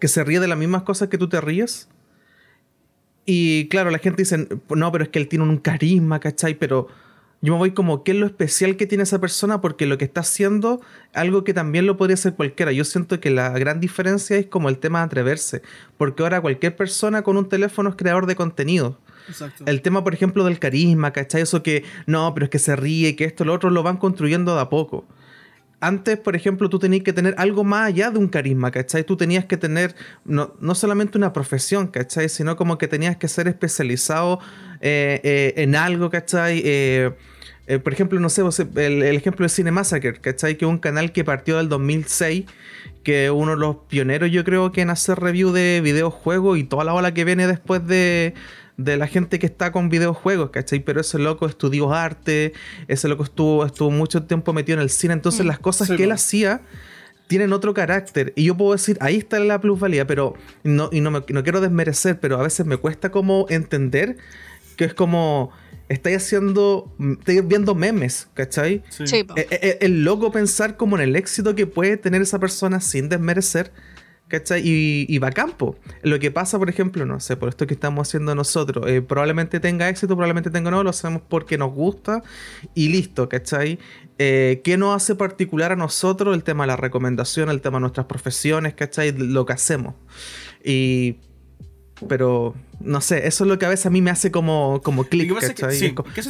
que se ríe de las mismas cosas que tú te ríes. Y claro, la gente dice, no, pero es que él tiene un carisma, ¿cachai? Pero yo me voy como, ¿qué es lo especial que tiene esa persona? Porque lo que está haciendo, algo que también lo podría hacer cualquiera. Yo siento que la gran diferencia es como el tema de atreverse. Porque ahora cualquier persona con un teléfono es creador de contenido. Exacto. El tema, por ejemplo, del carisma, ¿cachai? Eso que, no, pero es que se ríe, que esto, lo otro, lo van construyendo de a poco. antes, por ejemplo, tú tenías que tener algo más allá de un carisma, ¿cachai? Tú tenías que tener no, no solamente una profesión, ¿cachai? Sino como que tenías que ser especializado eh, eh, en algo, ¿cachai? Eh, eh, por ejemplo, no sé, el, el ejemplo de Cine Massacre, ¿cachai? Que es un canal que partió del 2006, que es uno de los pioneros, yo creo, que en hacer review de videojuegos y toda la ola que viene después de, de la gente que está con videojuegos, ¿cachai? Pero ese loco estudió arte, ese loco estuvo, estuvo mucho tiempo metido en el cine, entonces Mm, las cosas sí, que él hacía tienen otro carácter. Y yo puedo decir, ahí está la plusvalía, pero no, y no, me- no quiero desmerecer, pero a veces me cuesta como entender que es como, estáis haciendo, estáis viendo memes, ¿cachai? Sí. Sí, po. Eh, eh, Es loco pensar como en el éxito que puede tener esa persona sin desmerecer. ¿Cachai? Y, y bacán, po. Lo que pasa, por ejemplo, no sé, por esto que estamos haciendo nosotros, eh, probablemente tenga éxito, probablemente tenga no, lo hacemos porque nos gusta y listo, ¿cachai? Eh, ¿Qué nos hace particular a nosotros el tema de la recomendación, el tema de nuestras profesiones, ¿cachai? Lo que hacemos. Y. Pero, no sé, eso es lo que a veces a mí me hace como, como clic,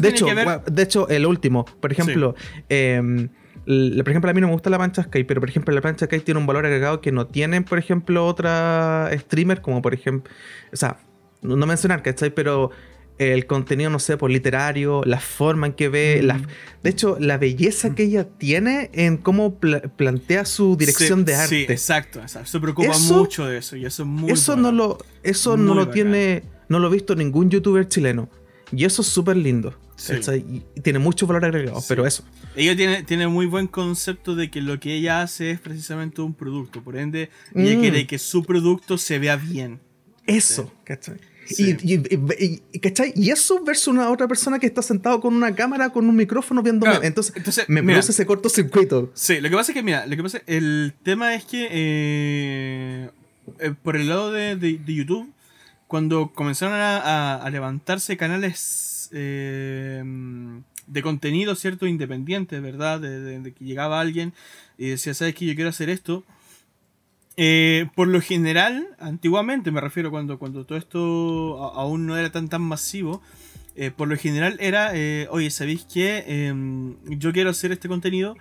de, hecho, ver- de hecho, el último, por ejemplo, em, por ejemplo, a mí no me gusta la plancha Sky, pero por ejemplo, la plancha Sky tiene un valor agregado que no tienen, por ejemplo, otra streamer, como por ejemplo, o sea, no, no mencionar, ¿cachai? Pero el contenido, no sé, por literario, la forma en que ve, Mm. la- de hecho, la belleza que ella tiene en cómo pla- plantea su dirección Sí, de Sí, arte. exacto, exacto. Se preocupa Eso- mucho de eso y eso es muy eso bueno. no lo, eso Muy no lo bacán. tiene, no lo he visto ningún youtuber chileno. Y eso es súper lindo. Sí. Y- tiene mucho valor agregado, Sí. pero eso. Ella tiene, tiene muy buen concepto de que lo que ella hace es precisamente un producto. Por ende, ella Mm. quiere que su producto se vea bien. Eso, ¿cachai? Sí. Y, y- y- ¿cachai? Y eso versus una otra persona que está sentado con una cámara, con un micrófono viendo. Claro, Entonces, entonces, me mira. produce ese cortocircuito. Sí, lo que pasa es que, mira, lo que pasa, el tema es que eh, eh, por el lado de, de- de YouTube, cuando comenzaron a, a- a levantarse canales eh, de contenido, ¿cierto? Independiente, ¿verdad? De, de- de que llegaba alguien y decía, ¿sabes qué? Yo quiero hacer esto. Eh, por lo general, antiguamente me refiero cuando, cuando todo esto aún no era tan tan masivo, eh, por lo general era, eh, oye, ¿sabéis qué? Em, yo quiero hacer este contenido.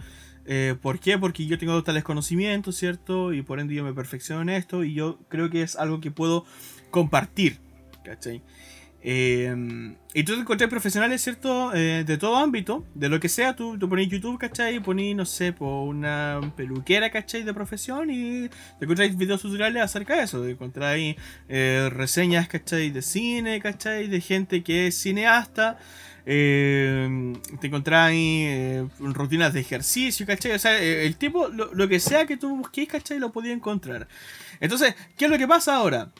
¿Por qué? Porque yo tengo tales conocimientos, ¿cierto? Y por ende yo me perfecciono en esto y yo creo que es algo que puedo compartir, ¿cachai? Eh, y tú te encontrás profesionales, ¿cierto? Eh, de todo ámbito, de lo que sea, tú, tú pones YouTube, ¿cachai? Pones, no sé, por una peluquera, ¿cachai? De profesión y te encontráis videos tutoriales acerca de eso, te encontráis eh, reseñas, ¿cachai? De cine, ¿cachai? De gente que es cineasta. eh, te encontráis eh, rutinas de ejercicio, ¿cachai? O sea, el tipo, lo, que sea que tú busquéis, ¿cachai? Lo podías encontrar. Entonces, ¿qué es lo que pasa ahora?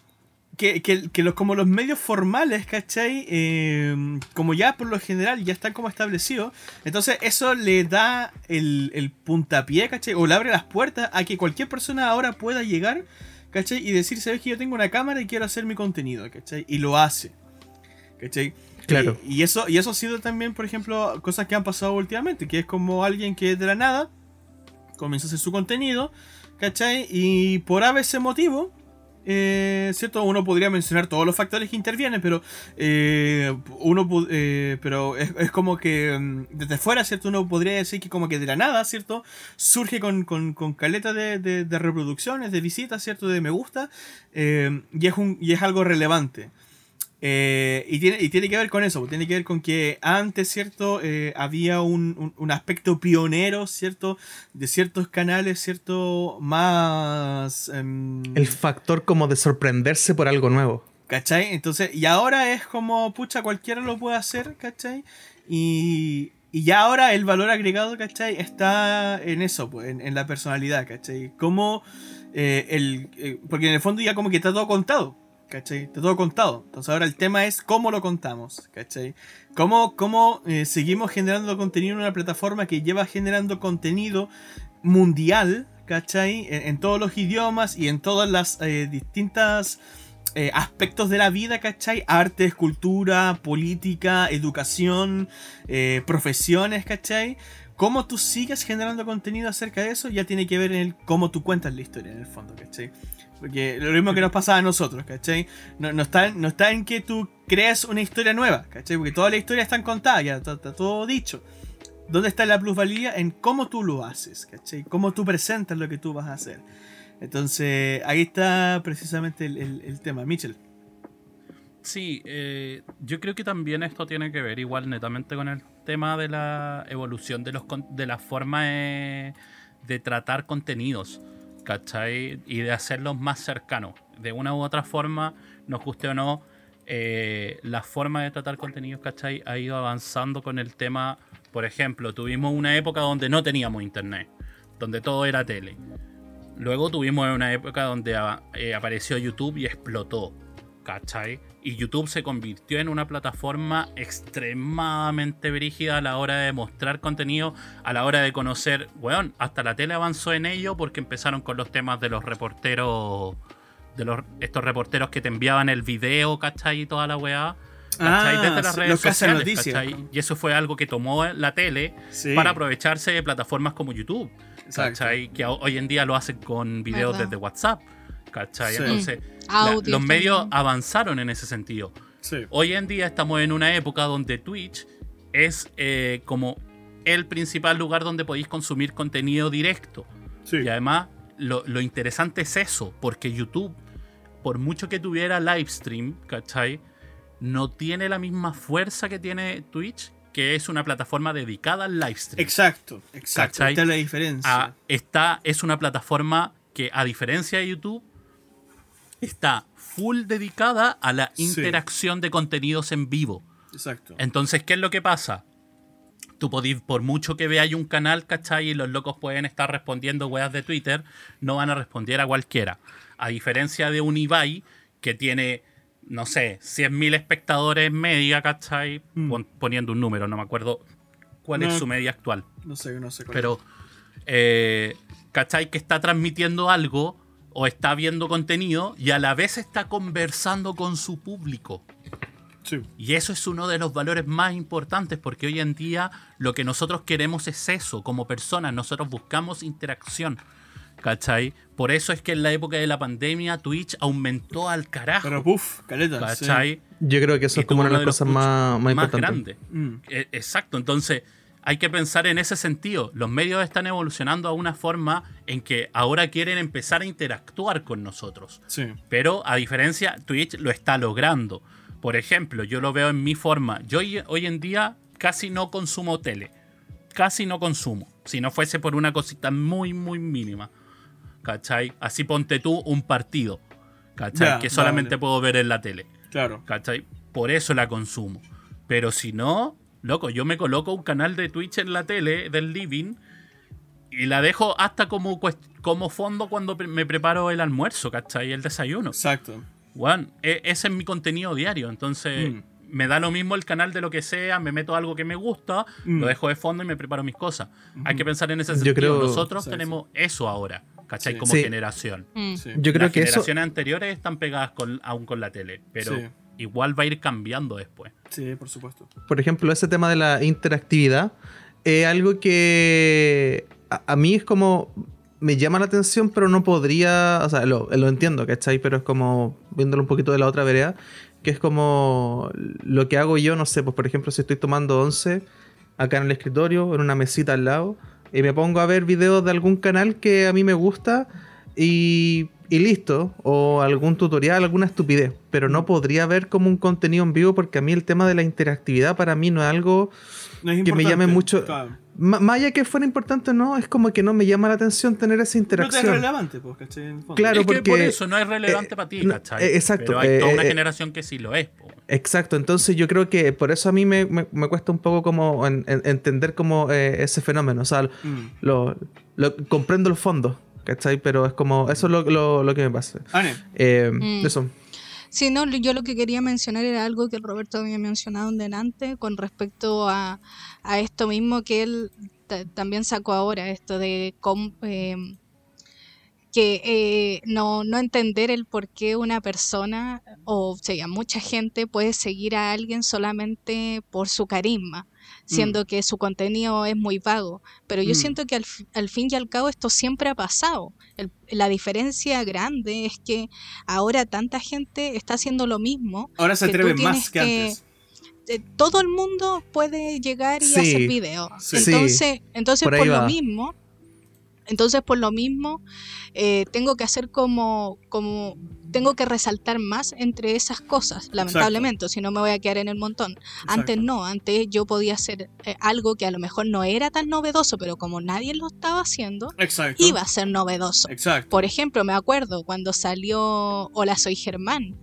Que, que- que los, como los medios formales, ¿cachai? Eh, como ya por lo general ya están como establecidos, entonces eso le da el, el puntapié, ¿cachai? O le abre las puertas a que cualquier persona ahora pueda llegar, ¿cachai? Y decir, ¿sabes que yo tengo una cámara y quiero hacer mi contenido, ¿cachai? Y lo hace, ¿cachai? Claro. Y, y eso, y eso ha sido también, por ejemplo, cosas que han pasado últimamente, que es como alguien que de la nada comienza a hacer su contenido, ¿cachai? Y por ABC motivo, eh, ¿cierto? Uno podría mencionar todos los factores que intervienen, pero eh, uno eh, pero es, es como que mm, desde fuera, ¿cierto? Uno podría decir que como que de la nada, ¿cierto? Surge con, con, con caleta de, de- de reproducciones, de visitas, ¿cierto? De me gusta, eh, y, es un, y es algo relevante. Eh, y, tiene, y tiene que ver con eso, tiene que ver con que antes, ¿cierto? Eh, había un, un- un aspecto pionero, ¿cierto? De ciertos canales, ¿cierto? Más... em, El factor como de sorprenderse por algo nuevo. ¿Cachai? Entonces, y ahora es como, pucha, cualquiera lo puede hacer, ¿cachai? Y, y ya ahora el valor agregado, ¿cachai? Está en eso, pues, en, en la personalidad, ¿cachai? Como eh, el... eh, porque en el fondo ya como que está todo contado, ¿cachai? Está todo contado. Entonces ahora el tema es cómo lo contamos, ¿cachai? Cómo, cómo eh, seguimos generando contenido en una plataforma que lleva generando contenido mundial, ¿cachai? En, todos los idiomas y en todas las eh, distintas eh, aspectos de la vida, ¿cachai? Artes, cultura, política, educación, eh, profesiones, ¿cachai? Cómo tú sigues generando contenido acerca de eso ya tiene que ver en el cómo tú cuentas la historia, en el fondo, ¿cachai? Porque lo mismo que nos pasa a nosotros, ¿cachai? No, está, no está en que tú creas una historia nueva, ¿cachai? Porque todas las historias están contadas, ya está, está todo dicho. ¿Dónde está la plusvalía? En cómo tú lo haces, ¿cachai? Cómo tú presentas lo que tú vas a hacer. Entonces, ahí está precisamente el, el- tema. Mitchell. Sí, eh, yo creo que también esto tiene que ver igual netamente con el tema de la evolución de, los, de la forma de, de tratar contenidos, ¿cachai? Y de hacerlos más cercanos. De una u otra forma, nos guste o no, eh, la forma de tratar contenidos, ¿cachai? Ha ido avanzando con el tema, por ejemplo, tuvimos una época donde no teníamos internet, donde todo era tele. Luego tuvimos una época donde ah, eh, apareció YouTube y explotó. ¿Cachai? Y YouTube se convirtió en una plataforma extremadamente brígida a la hora de mostrar contenido, a la hora de conocer, weón, hasta la tele avanzó en ello porque empezaron con los temas de los reporteros, de los, estos reporteros que te enviaban el video, ¿cachai? Y toda la weá. ¿cachai? Ah, Desde las redes los sociales. ¿cachai? Y eso fue algo que tomó la tele Sí. para aprovecharse de plataformas como YouTube. Exacto. ¿cachai? Que ho- hoy en día lo hacen con videos ¿Verdad? desde WhatsApp. ¿Cachai? Sí. Entonces, la- los medios también. avanzaron en ese sentido. Sí. Hoy en día estamos en una época donde Twitch es eh, como el principal lugar donde podéis consumir contenido directo. Sí. Y además, lo, lo interesante es eso, porque YouTube, por mucho que tuviera live stream, ¿cachai? No tiene la misma fuerza que tiene Twitch, que es una plataforma dedicada al live stream. Exacto, exacto. ¿Cachai? Está la diferencia. Ah, está, es una plataforma que, a diferencia de YouTube, está full dedicada a la Sí. interacción de contenidos en vivo. Exacto. Entonces, ¿qué es lo que pasa? Tú podís, por mucho que veáis un canal, ¿cachai? Y los locos pueden estar respondiendo weas de Twitter, no van a responder a cualquiera. A diferencia de un Ibai, que tiene, no sé, 100.000 espectadores media, ¿cachai? Mm. Pon- poniendo un número, no me acuerdo cuál es su media actual. No sé, no sé. cuál Pero, eh, ¿cachai? Que está transmitiendo algo o está viendo contenido y a la vez está conversando con su público. Sí. Y eso es uno de los valores más importantes porque hoy en día lo que nosotros queremos es eso, como personas, nosotros buscamos interacción. ¿Cachai? Por eso es que en la época de la pandemia Twitch aumentó al carajo. Pero puf, caleta. Yo creo que eso Y es como una de las cosas más, más más importantes. grande. Mm. E- Exacto, entonces hay que pensar en ese sentido. Los medios están evolucionando a una forma en que ahora quieren empezar a interactuar con nosotros. Sí. Pero a diferencia, Twitch lo está logrando. Por ejemplo, yo lo veo en mi forma. Yo hoy, en día casi no consumo tele. Casi no consumo. Si no fuese por una cosita muy, muy mínima. ¿Cachai? Así ponte tú un partido. ¿Cachai? Que solamente vale. puedo ver en la tele. Claro. ¿Cachai? Por eso la consumo. Pero si no, loco, yo me coloco un canal de Twitch en la tele del living y la dejo hasta como, como fondo cuando me preparo el almuerzo, ¿cachai? El desayuno. Exacto. Weón, e- ese es mi contenido diario. Entonces, Mm. me da lo mismo el canal de lo que sea, me meto algo que me gusta, Mm. lo dejo de fondo y me preparo mis cosas. Hay que pensar en ese Yo sentido. creo- Nosotros Sí, tenemos eso ahora, ¿cachai? Sí. Como Sí. generación. Mm. Sí. Yo creo Las que eso, generaciones anteriores están pegadas con, aún con la tele, pero Sí. Igual va a ir cambiando después. Sí, por supuesto. por ejemplo, ese tema de la interactividad es algo que a, a mí es como me llama la atención, pero no podría, o sea, lo, lo entiendo, ¿cachai? Pero es como viéndolo un poquito de la otra vereda, que es como lo que hago yo, no sé, pues por ejemplo, si estoy tomando once acá en el escritorio, en una mesita al lado, y me pongo a ver videos de algún canal que a mí me gusta y, y listo, o algún tutorial, alguna estupidez, pero no podría ver como un contenido en vivo porque a mí el tema de la interactividad para mí no es algo No es que me llame mucho. Claro. Más allá que fuera importante, no, es como que no me llama la atención tener esa No te es interacción. relevante, pues, ¿cachai? En el fondo. Claro, es que porque, por eso no es relevante eh, para ti, no, ¿cachai? eh, exacto, Pero hay toda eh, una eh, generación que sí lo es. po. Exacto, entonces yo creo que por eso a mí me, me- me cuesta un poco como en- en- entender como eh, ese fenómeno. O sea, Mm. lo, lo- comprendo el fondo, ¿cachai? Pero es como, eso es lo, lo- lo que me pasa. Ane, Eh, Mm. Eso. Sí, no, yo lo que quería mencionar era algo que Roberto había mencionado en delante con respecto a, a esto mismo que él ta- también sacó ahora, esto de cómo, eh, que eh, no, no entender el por qué una persona o sea, mucha gente puede seguir a alguien solamente por su carisma, siendo que su contenido es muy vago. Pero yo Mm. siento que al, al fin y al cabo esto siempre ha pasado. El- la diferencia grande es que ahora tanta gente está haciendo lo mismo ahora se atreven más que, que- antes. eh, todo el mundo puede llegar y Sí, hacer video. sí. Entonces, entonces Por lo mismo, entonces por lo mismo, eh, tengo que hacer como, como, tengo que resaltar más entre esas cosas, lamentablemente, si no me voy a quedar en el montón. Antes no, antes yo podía hacer eh, algo que a lo mejor no era tan novedoso, pero como nadie lo estaba haciendo, Exacto. iba a ser novedoso. Exacto. Por ejemplo, me acuerdo cuando salió Hola, soy Germán.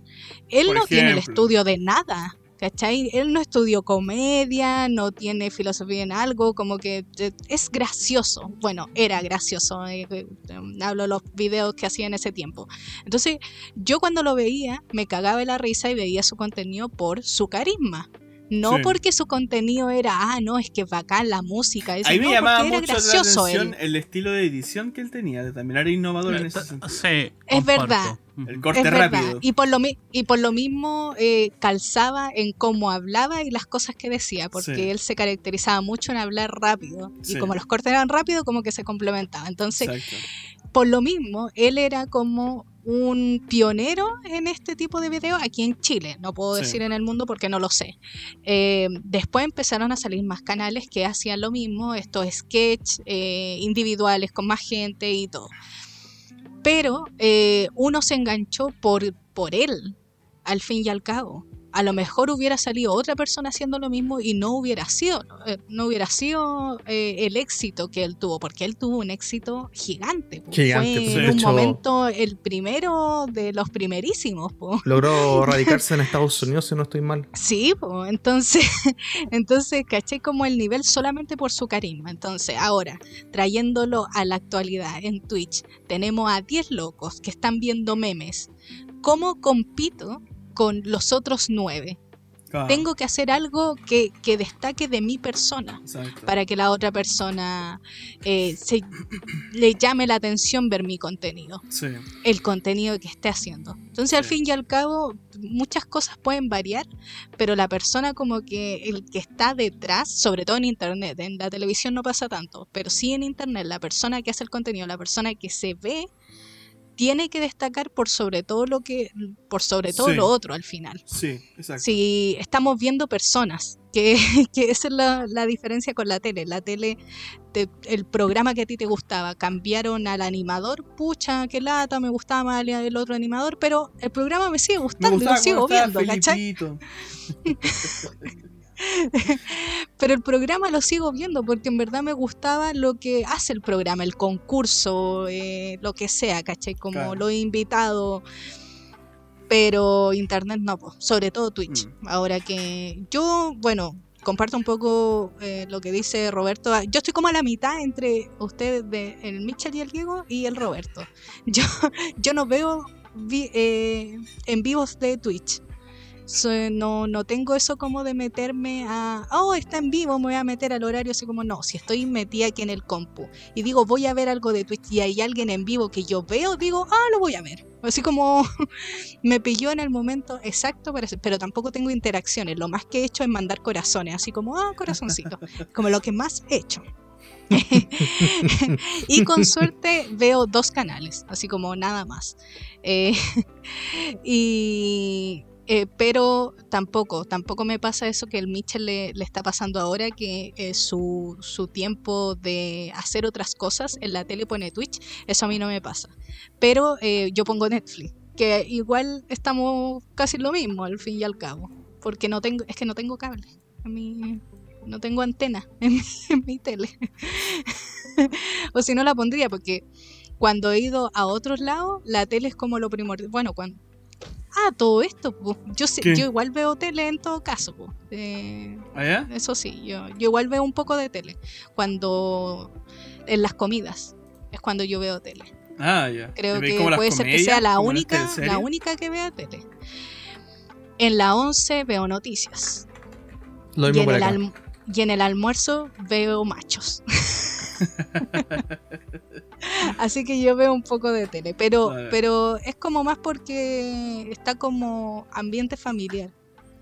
Él Por no tiene el estudio de nada. ¿Cachai? Él no estudió comedia, no tiene filosofía en algo, como que eh, es gracioso. Bueno, era gracioso. eh, eh, hablo de los videos que hacía en ese tiempo. Entonces, yo cuando lo veía, me cagaba de la risa y veía su contenido por su carisma. No Sí. porque su contenido era, ah, no, es que bacán la música. eso, Ahí me no, llamaba mucho la gracioso él. atención el estilo de edición que él tenía. de También era innovador en ese sentido. Sí, Es comparto. verdad. El corte Es rápido. Y por lo, mi- y por lo mismo eh, calzaba en cómo hablaba y las cosas que decía, porque Sí. él se caracterizaba mucho en hablar rápido. Sí. Y como los cortes eran rápidos, como que se complementaba. Entonces, Exacto. por lo mismo, él era como un pionero en este tipo de video aquí en Chile. No puedo Sí. decir en el mundo porque no lo sé. Eh, después empezaron a salir más canales que hacían lo mismo, estos sketches eh, individuales con más gente y todo. Pero eh, uno se enganchó por, por él, al fin y al cabo. A lo mejor hubiera salido otra persona haciendo lo mismo y no hubiera sido, eh, no hubiera sido eh, el éxito que él tuvo, porque él tuvo un éxito gigante. Gigante, Fue pues, en un hecho- momento el primero de los primerísimos. po. Logró radicarse en Estados Unidos, si no estoy mal. Sí, po, entonces, entonces caché como el nivel solamente por su carisma. Entonces, ahora, trayéndolo a la actualidad en Twitch, tenemos a 10 locos que están viendo memes. ¿Cómo compito con los otros 9? Claro. Tengo que hacer algo que, que destaque de mi persona Exacto. para que la otra persona eh, se, le llame la atención ver mi contenido Sí. el contenido que esté haciendo. Entonces, al Sí. fin y al cabo, muchas cosas pueden variar, pero la persona como que el que está detrás, sobre todo en internet, en la televisión no pasa tanto, pero sí en internet, la persona que hace el contenido, la persona que se ve, tiene que destacar por sobre todo lo que, por sobre todo Sí. lo otro al final. Sí, exacto. Si estamos viendo personas, que, que esa es la, la diferencia con la tele. La tele, te- el programa que a ti te gustaba, cambiaron al animador, pucha, qué lata, me gustaba más el, otro animador, pero el programa me sigue Me gustando y gustaba lo sigo viendo, ¿cachai? Pero el programa lo sigo viendo porque en verdad me gustaba lo que hace el programa, el concurso, eh, lo que sea, ¿cachai? Como Claro. lo he invitado. Pero internet no, po, sobre todo Twitch. Mm. Ahora que yo, bueno, comparto un poco eh, lo que dice Roberto. Ah, Yo estoy como a la mitad entre ustedes, de, el Mitchell y el Diego, y el Roberto. Yo, yo no veo vi- eh, en vivos de Twitch. So, no, no tengo eso como de meterme a, oh, está en vivo, me voy a meter al horario, así como no, si estoy metida aquí en el compu y digo, voy a ver algo de Twitch y hay alguien en vivo que yo veo, digo, ah, lo voy a ver. Así como me pilló en el momento exacto, para pero tampoco tengo interacciones, lo más que he hecho es mandar corazones, así como, ah, corazoncito, como lo que más he hecho. y con suerte veo dos canales, así como nada más. Eh, y, eh, pero tampoco, tampoco me pasa eso que el Mitchell le, le está pasando ahora, que eh, su, su tiempo de hacer otras cosas en la tele pone Twitch, eso a mí no me pasa. Pero eh, yo pongo Netflix, que igual estamos casi lo mismo al fin y al cabo, porque no tengo, es que no tengo cable, en mi- no tengo antena en mi, en mi tele. o si no la pondría, porque cuando he ido a otros lados, la tele es como lo primordial. Bueno, cuando... Ah, todo esto, po. yo sé, ¿Qué? yo igual veo tele en todo caso, po. Eh, ¿Allá? eso sí, yo, yo igual veo un poco de tele. Cuando en las comidas es cuando yo veo tele. Ah, ya. Creo ¿Y veis que puede ser que sea la única, teleseries? la única que vea tele. En la 11 veo noticias. Lo Y mismo en, por el acá. alm- y en el almuerzo veo machos. Así que yo veo un poco de tele, pero, pero es como más porque está como ambiente familiar.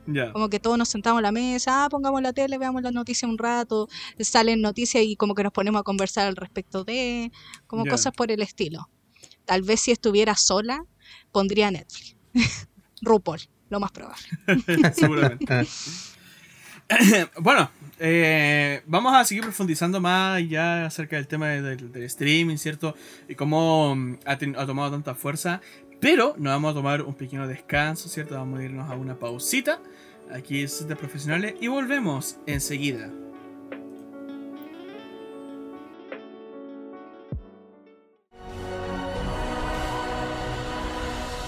Ya. Como que todos nos sentamos a la mesa, ah, pongamos la tele, veamos la noticia un rato, salen noticias y como que nos ponemos a conversar al respecto de, como cosas por el estilo. Tal vez si estuviera sola, pondría Netflix. RuPaul, lo más probable. Seguramente. bueno, eh, vamos a seguir profundizando más ya acerca del tema de- del, streaming, ¿cierto? Y cómo mm, ha, ha tomado tanta fuerza. Pero nos vamos a tomar un pequeño descanso, ¿cierto? Vamos a irnos a una pausita. Aquí es de profesionales y volvemos enseguida.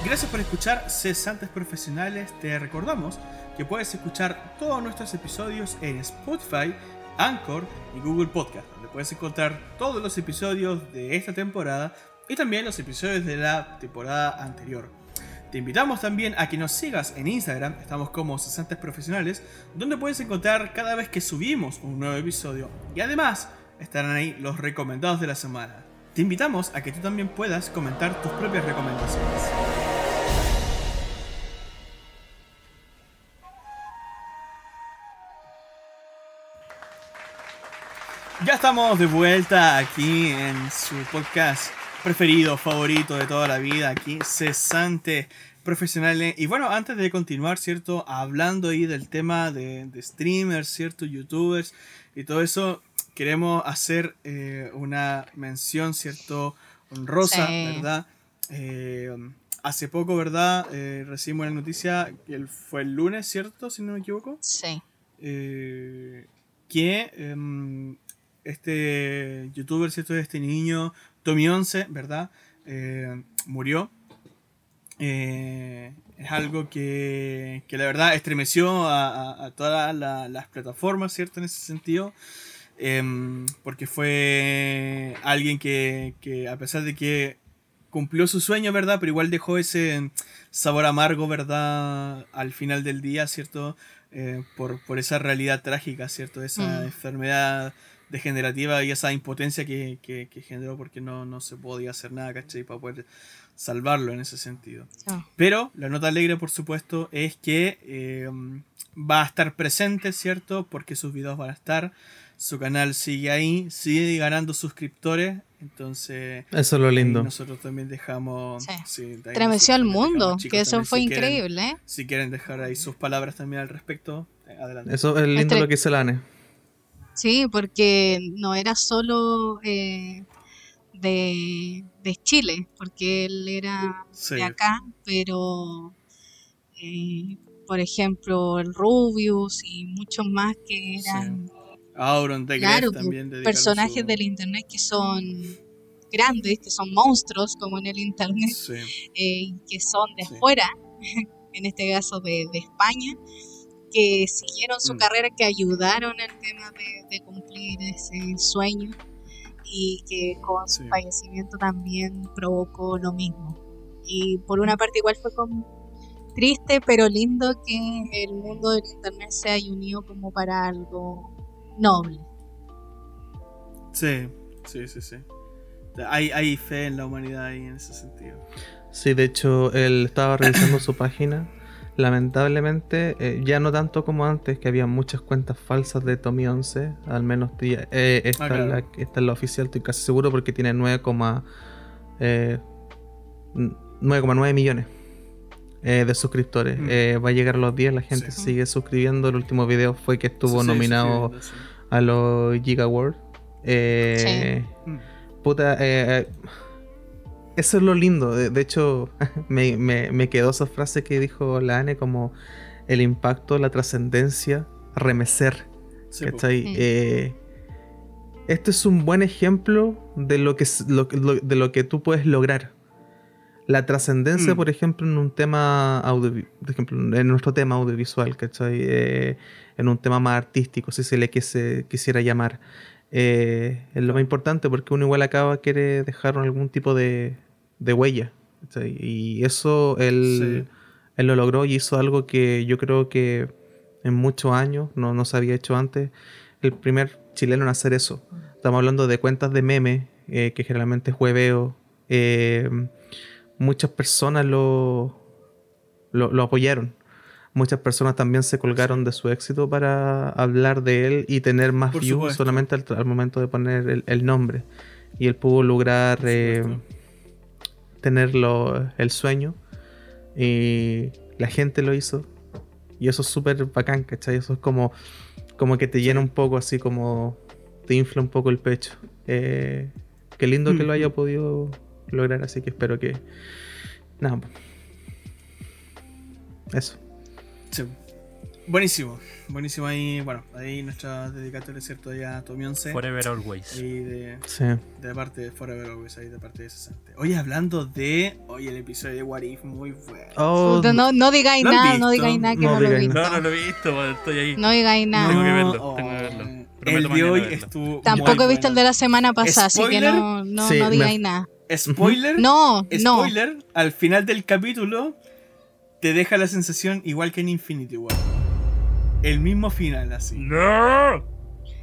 Gracias por escuchar Cesantes Profesionales. Te recordamos que puedes escuchar todos nuestros episodios en Spotify, Anchor y Google Podcast, donde puedes encontrar todos los episodios de esta temporada y también los episodios de la temporada anterior. Te invitamos también a que nos sigas en Instagram, estamos como Cesantes Profesionales, donde puedes encontrar cada vez que subimos un nuevo episodio y además estarán ahí los recomendados de la semana. Te invitamos a que tú también puedas comentar tus propias recomendaciones. Ya estamos de vuelta aquí en su podcast preferido, favorito de toda la vida, aquí Cesante Profesionales. Y bueno, antes de continuar, ¿cierto? Hablando ahí del tema de, de streamers, ¿cierto? Youtubers y todo eso, queremos hacer eh, una mención, ¿cierto? Honrosa, Sí. ¿verdad? Eh, hace poco, ¿verdad? Eh, recibimos la noticia que fue el lunes, ¿cierto? Si no me equivoco Sí. que em, este youtuber, ¿cierto? Este niño, Tommy 11, ¿verdad? Eh, murió. Eh, es algo que, que la verdad estremeció a, a- a todas la- las plataformas, ¿cierto? En ese sentido. Em, porque fue alguien que, que a pesar de que cumplió su sueño, ¿verdad? Pero igual dejó ese sabor amargo, ¿verdad? Al final del día, ¿cierto? Eh, por, por esa realidad trágica, ¿cierto? Esa Mm. enfermedad degenerativa y esa impotencia que, que- que generó porque no, no se podía hacer nada, ¿cachai? Para poder salvarlo en ese sentido. Ah, Pero la nota alegre, por supuesto, es que eh, va a estar presente, ¿cierto? Porque sus videos van a estar. Su canal sigue ahí, sigue ganando suscriptores. Entonces, Eso es lo lindo. nosotros también dejamos. Sí. sí, al mundo, chicos, que eso también, fue si quieren- increíble, ¿eh? si quieren dejar ahí sus palabras también al respecto, eh, adelante. Eso es lindo Estre- lo que dice la Ane. Sí, porque no era solo eh, de, de Chile, porque él era Sí. de acá, pero eh, por ejemplo el Rubius y muchos más que eran Auron de Claro, también dedicaron personajes su- del internet que son grandes, que son monstruos como en el internet, Sí, eh, que son de Sí. fuera, en este caso de, de España, que siguieron su Mm. carrera, que ayudaron el tema de, de cumplir ese sueño y que con su fallecimiento también provocó lo mismo. Y por una parte igual fue como triste, pero lindo que el mundo del internet se haya unido como para algo noble. sí, sí, sí. sí. Hay, hay fe en la humanidad ahí en ese sentido. Sí, de hecho, él estaba revisando su página. Lamentablemente, eh, ya no tanto como antes, que había muchas cuentas falsas de Tommy 11. Al menos tía- eh, esta, Ah, es claro. la, esta es la oficial, estoy casi seguro, porque tiene 9,9 eh, 9,9 millones eh, de suscriptores. Mm. Eh, va a llegar a los 10, la gente Sí. sigue suscribiendo. El último video fue que estuvo Sí, nominado sí. a los Giga Awards. Eh, Mm. Puta, eh, eh, eso es lo lindo. De, de hecho, me, me- me quedó esa frase que dijo la Ane como el impacto, la trascendencia, remecer. Sí, este es un buen ejemplo de lo que, es- lo- lo- de lo que tú puedes lograr. La trascendencia, Mm. por ejemplo, en un tema audio, por ejemplo, en nuestro tema audiovisual, ¿cachai? Eh, en un tema más artístico, si se le quise- quisiera llamar. Eh, es lo más importante porque uno igual acaba quiere dejar algún tipo de, de huella. Y eso él, Sí. él lo logró y hizo algo que yo creo que en muchos años no, no se había hecho antes. El primer chileno en hacer eso. Estamos hablando de cuentas de meme, eh, que generalmente es hueveo. Eh, muchas personas lo, lo, lo apoyaron. Muchas personas también se colgaron de su éxito para hablar de él y tener más Por views supuesto. solamente al, al momento de poner el, el nombre. Y él pudo lograr eh, supuesto. tener lo- el sueño. Y la gente lo hizo. Y eso es súper bacán, ¿cachai? Eso es como, como que te llena un poco, así como te infla un poco el pecho. Eh, qué lindo que lo haya podido lograr, así que espero que... Nada. Eso. Sí. Buenísimo, buenísimo ahí, bueno, ahí nuestra dedicatoria, ¿cierto? Ahí a Tommy 11. Forever Always. Ahí de, Sí. de parte de Forever Always, ahí de parte de 60. Oye, hablando de. Oye, el episodio de What If, muy bueno. Oh, no, no digáis ¿Lo han nada, no digáis nada que No no, lo he visto. No, no lo he visto, estoy ahí. No digáis nada. Tengo que verlo, oh, tengo que verlo. el Prometo de hoy verlo. estuvo. Tampoco muy he visto el de la semana pasada, así que ¿Spoiler? no, no, Sí, no me- digáis nada. Spoiler. No, no. Spoiler, al final del capítulo te deja la sensación igual que en Infinity War. El mismo final, así. ¡No!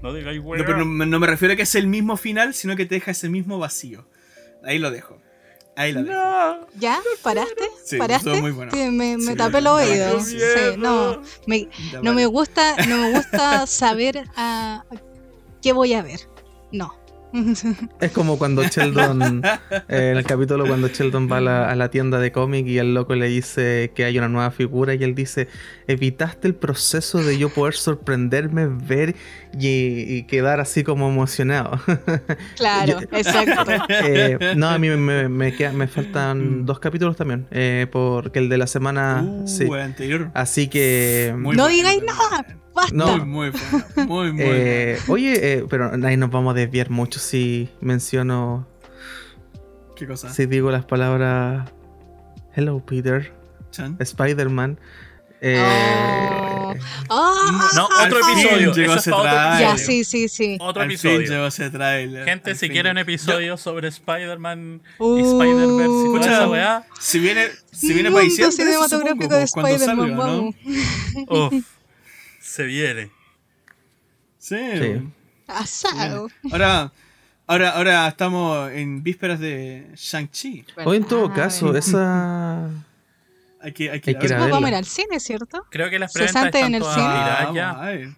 No digáis No, pero no, no me refiero a que es el mismo final, sino que te deja ese mismo vacío. Ahí lo dejo. Ahí lo dejo. No. ¿Ya? ¿Paraste? Sí, ¿Paraste? muy bueno. Que me, me Sí, tapé los oídos. Sí, no, me, no me gusta, no me gusta saber a, qué voy a ver. No. Es como cuando Sheldon, eh, en el capítulo cuando Sheldon va a la, a la tienda de cómic y el loco le dice que hay una nueva figura y él dice, evitaste el proceso de yo poder sorprenderme, ver y, y quedar así como emocionado. Claro, exacto. Eh, no, a mí me, me, me queda- me faltan Mm. dos capítulos también, eh, porque el de la semana... Uh, sí. anterior. Así que... Muy No bueno digáis nada. Basta. No. Muy, muy bueno. Muy, muy eh, oye, eh, pero ahí nos vamos a desviar mucho si menciono. ¿Qué cosa? Si digo las palabras Hello Peter. Spider-Man. eh, Oh. Ah, No, ah, otro ah, Al fin episodio. llegó ese otro. Ya, sí, sí, sí. Otro Al episodio. llegó ese trailer. Gente, Al si quieren llegó. episodio sobre Spider-Man y Uh. Spider-Verse y toda Escucha, esa weá, Si viene, si viene para diciembre, cinematográfico supongo, de Spider-Man, ¿no? vamos. Se viene. Sí. Sí. Asado. Ahora, ahora, ahora estamos en vísperas de Shang-Chi. Hoy en todo Ah, caso, esa... Hay que, hay que Hay ir a que ir a verla. Nos vamos a ir al cine, ¿cierto? Creo que las preventas en están el todas cine. Ah, ya.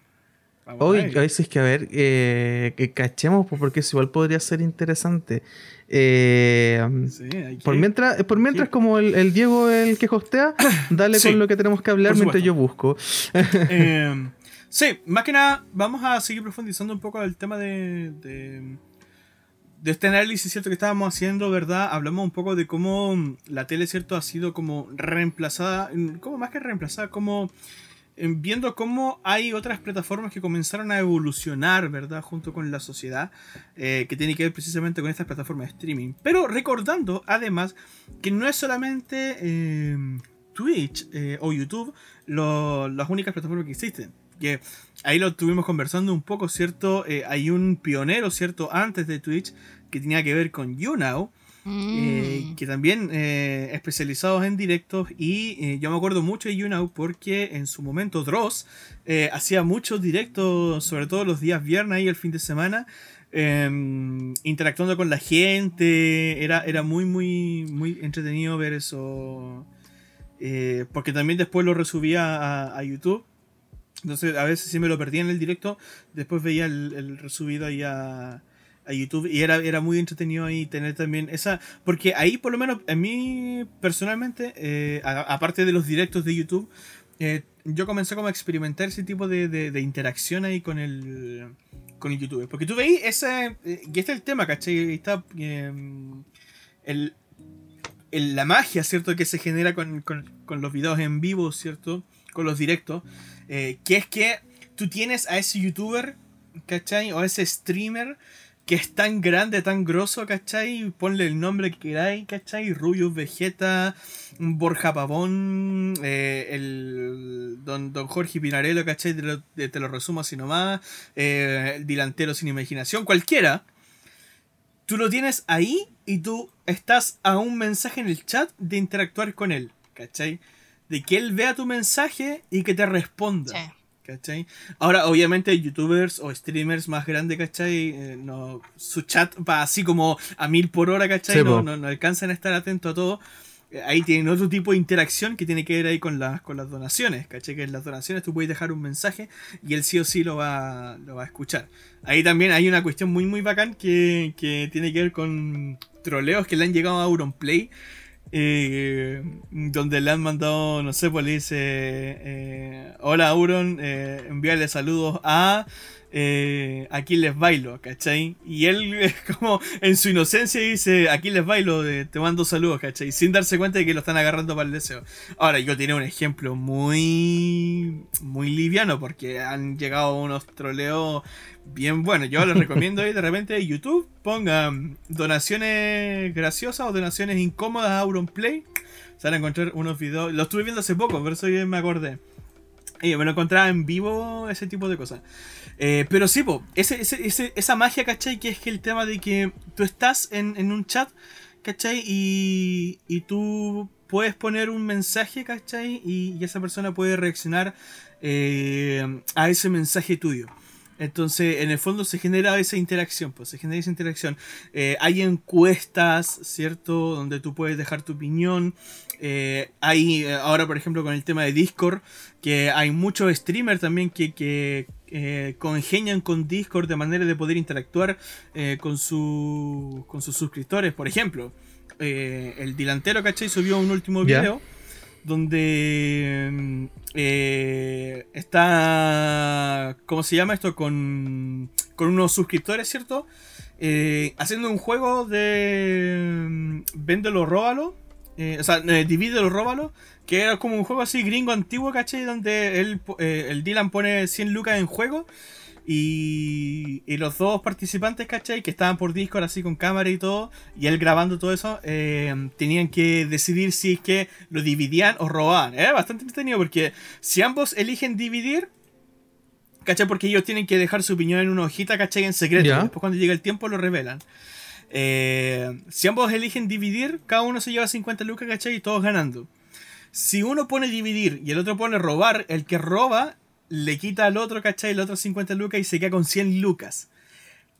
Hoy, hoy sí es que a ver, eh, que cachemos, pues, porque eso igual podría ser interesante. Eh, Sí, que por mientras, por mientras como el, el Diego el que hostea, dale Sí, con lo que tenemos que hablar mientras yo busco. Eh, sí, más que nada, vamos a seguir profundizando un poco el tema de, de, de este análisis, ¿cierto? Que estábamos haciendo, ¿verdad? Hablamos un poco de cómo la tele, ¿cierto? Ha sido como reemplazada, como más que reemplazada, como eh, viendo cómo hay otras plataformas que comenzaron a evolucionar, ¿verdad? Junto con la sociedad, eh, que tiene que ver precisamente con estas plataformas de streaming. Pero recordando, además, que no es solamente eh, Twitch eh, o YouTube las únicas plataformas que existen. Que ahí lo estuvimos conversando un poco, ¿cierto? Eh, hay un pionero, ¿cierto? Antes de Twitch que tenía que ver con YouNow, eh, Mm. que también eh, especializados en directos y eh, yo me acuerdo mucho de YouNow porque en su momento Dross hacía muchos directos, sobre todo los días viernes y el fin de semana, em, interactuando con la gente, era, era muy, muy, muy entretenido ver eso, porque también después lo resubía a, a YouTube. Entonces a veces sí me lo perdía en el directo, después veía el, el resubido ahí a, a YouTube y era, era muy entretenido ahí tener también esa... Porque ahí por lo menos a mí personalmente, eh, aparte de los directos de YouTube, eh, yo comencé como a experimentar ese tipo de, de- interacción ahí con el, con el youtuber. Porque tú veis ese... eh, y este es el tema, ¿cachai? Está... eh, el, el- la magia, ¿cierto? Que se genera con, con- con los videos en vivo, ¿cierto? Con los directos. que es que tú tienes a ese youtuber, ¿cachai? O a ese streamer que es tan grande, tan grosso, ¿cachai? Ponle el nombre que queráis, ¿cachai? Rubius Vegeta, Borja Pavón, eh, el don, don Jorge Pinarello, ¿cachai? Te lo, te lo resumo así nomás, eh, el Dilantero sin imaginación, cualquiera. Tú lo tienes ahí y tú estás a un mensaje en el chat de interactuar con él, ¿cachai? De que él vea tu mensaje y que te responda. Sí. ¿Cachai? Ahora, obviamente, youtubers o streamers más grandes, ¿cachai? Eh, no, su chat va así como a mil por hora, ¿cachai? Sí, no, no, no alcanzan a estar atentos a todo. Eh, Ahí tienen otro tipo de interacción que tiene que ver ahí con las, con las donaciones, ¿cachai? Que en las donaciones tú puedes dejar un mensaje y él sí o sí lo va, lo va a escuchar. Ahí también hay una cuestión muy, muy bacán que, que tiene que ver con troleos que le han llegado a Auronplay. Eh, donde le han mandado, no sé, pues le dice, eh, hola Auron, eh, envíale saludos a eh, aquí les bailo, ¿cachai? Y él es como en su inocencia dice, aquí les bailo, te mando saludos, ¿cachai? Sin darse cuenta de que lo están agarrando para el deseo. Ahora, yo tenía un ejemplo muy, muy liviano porque han llegado unos troleos bien buenos. Yo les recomiendo ahí de repente YouTube pongan donaciones graciosas o donaciones incómodas a Auronplay. Se van a encontrar unos videos, lo estuve viendo hace poco, por eso me acordé. Y me lo encontraba en vivo, ese tipo de cosas. Eh, pero sí, po, ese- ese- esa magia, ¿cachai? Que es que el tema de que tú estás en, en un chat, ¿cachai? Y, y tú puedes poner un mensaje, ¿cachai? Y, y esa persona puede reaccionar eh, a ese mensaje tuyo. Entonces, en el fondo se genera esa interacción, pues se genera esa interacción. Eh, hay encuestas, ¿cierto? Donde tú puedes dejar tu opinión. Eh, hay, eh, ahora por ejemplo, con el tema de Discord, que hay muchos streamers también que, que eh, congenian con Discord de manera de poder interactuar eh, con, su, con sus suscriptores. Por ejemplo, el Dilantero, ¿cachai? Subió un último video donde mm, está, ¿cómo se llama esto? Con, con unos suscriptores, ¿cierto? Haciendo un juego de mm, Véndelo, róbalo. Eh, o sea, eh, divídelo, róbalo. Que era como un juego así gringo antiguo, ¿cachai? Donde él, eh, el Dylan pone 100 lucas en juego. Y, y los dos participantes, ¿cachai? Que estaban por Discord así con cámara y todo. Y él grabando todo eso. eh, tenían que decidir si es que lo dividían o robaban. Era bastante entretenido porque si ambos eligen dividir. ¿Cachai? Porque ellos tienen que dejar su opinión en una hojita, ¿cachai? En secreto. Después cuando llega el tiempo lo revelan. Eh, si ambos eligen dividir, cada uno se lleva 50 lucas, ¿cachai? Y todos ganando. Si uno pone dividir y el otro pone robar, el que roba le quita al otro, ¿cachai? El otro 50 lucas y se queda con 100 lucas.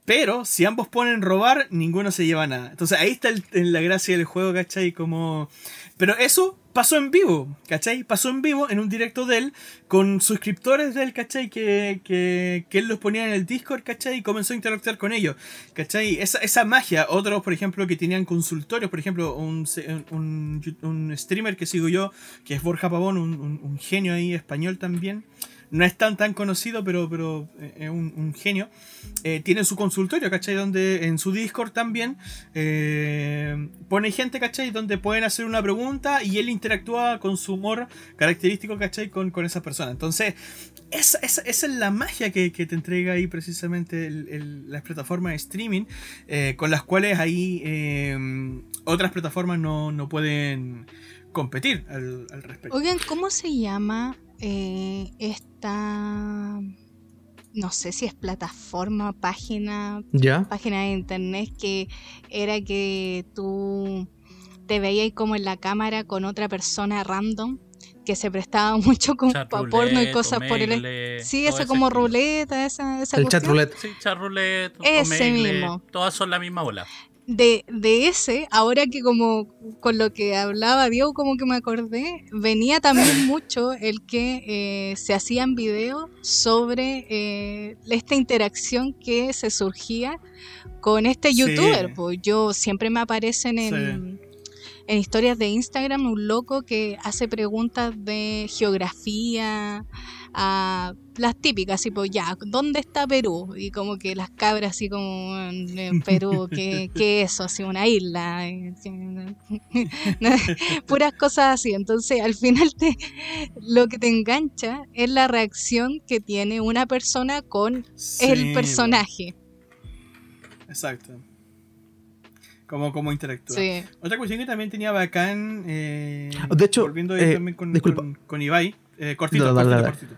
Pero si ambos ponen robar, ninguno se lleva nada. Entonces ahí está en la gracia del juego, ¿cachai? Como... Pero eso pasó en vivo, ¿cachai? Pasó en vivo en un directo de él con suscriptores de él, ¿cachai? Que, que, que él los ponía en el Discord, ¿cachai? Y comenzó a interactuar con ellos, ¿cachai? Esa, esa magia, otros, por ejemplo, que tenían consultorios, por ejemplo, un, un, un streamer que sigo yo, que es Borja Pavón, un- un genio ahí español también. No es tan tan conocido, pero, pero eh, es un, genio. Eh, tiene su consultorio, ¿cachai? Donde en su Discord también eh, pone gente, ¿cachai? Donde pueden hacer una pregunta y él interactúa con su humor característico, ¿cachai? Con, con esa persona. Entonces, esa, esa- es la magia que, que te entrega ahí precisamente las plataformas de streaming, con las cuales ahí otras plataformas no, no pueden competir al, al respecto. Oigan, ¿cómo se llama eh, esta, no sé si es plataforma, página, ¿Ya? página de internet que era que tú te veías como en la cámara con otra persona random que se prestaba mucho como Chat para porno y cosas por el Sí, ese como ruleta, esa, esa El chat cuestión. roulette. Sí, chat roulette, Ese Omegle, mismo. Todas son la misma bola. De, de ese, ahora que como con lo que hablaba Diego, como que me acordé, venía también mucho el que eh, se hacían videos sobre eh, esta interacción que se surgía con este Sí. youtuber. Pues yo siempre me aparecen en, en historias de Instagram un loco que hace preguntas de geografía, a las típicas, así pues ya, ¿dónde está Perú? Y como que las cabras así como en, en Perú, ¿qué, qué es eso? Así una isla. eh, Puras cosas así. Entonces al final te, lo que te engancha es la reacción que tiene una persona con el personaje. Exacto. Como, como interactúa. Sí. Otra cuestión que también tenía bacán. eh, De hecho, volviendo eh, también con, con, con Ibai. Eh, cortito, No, dale, cortito, dale. cortito.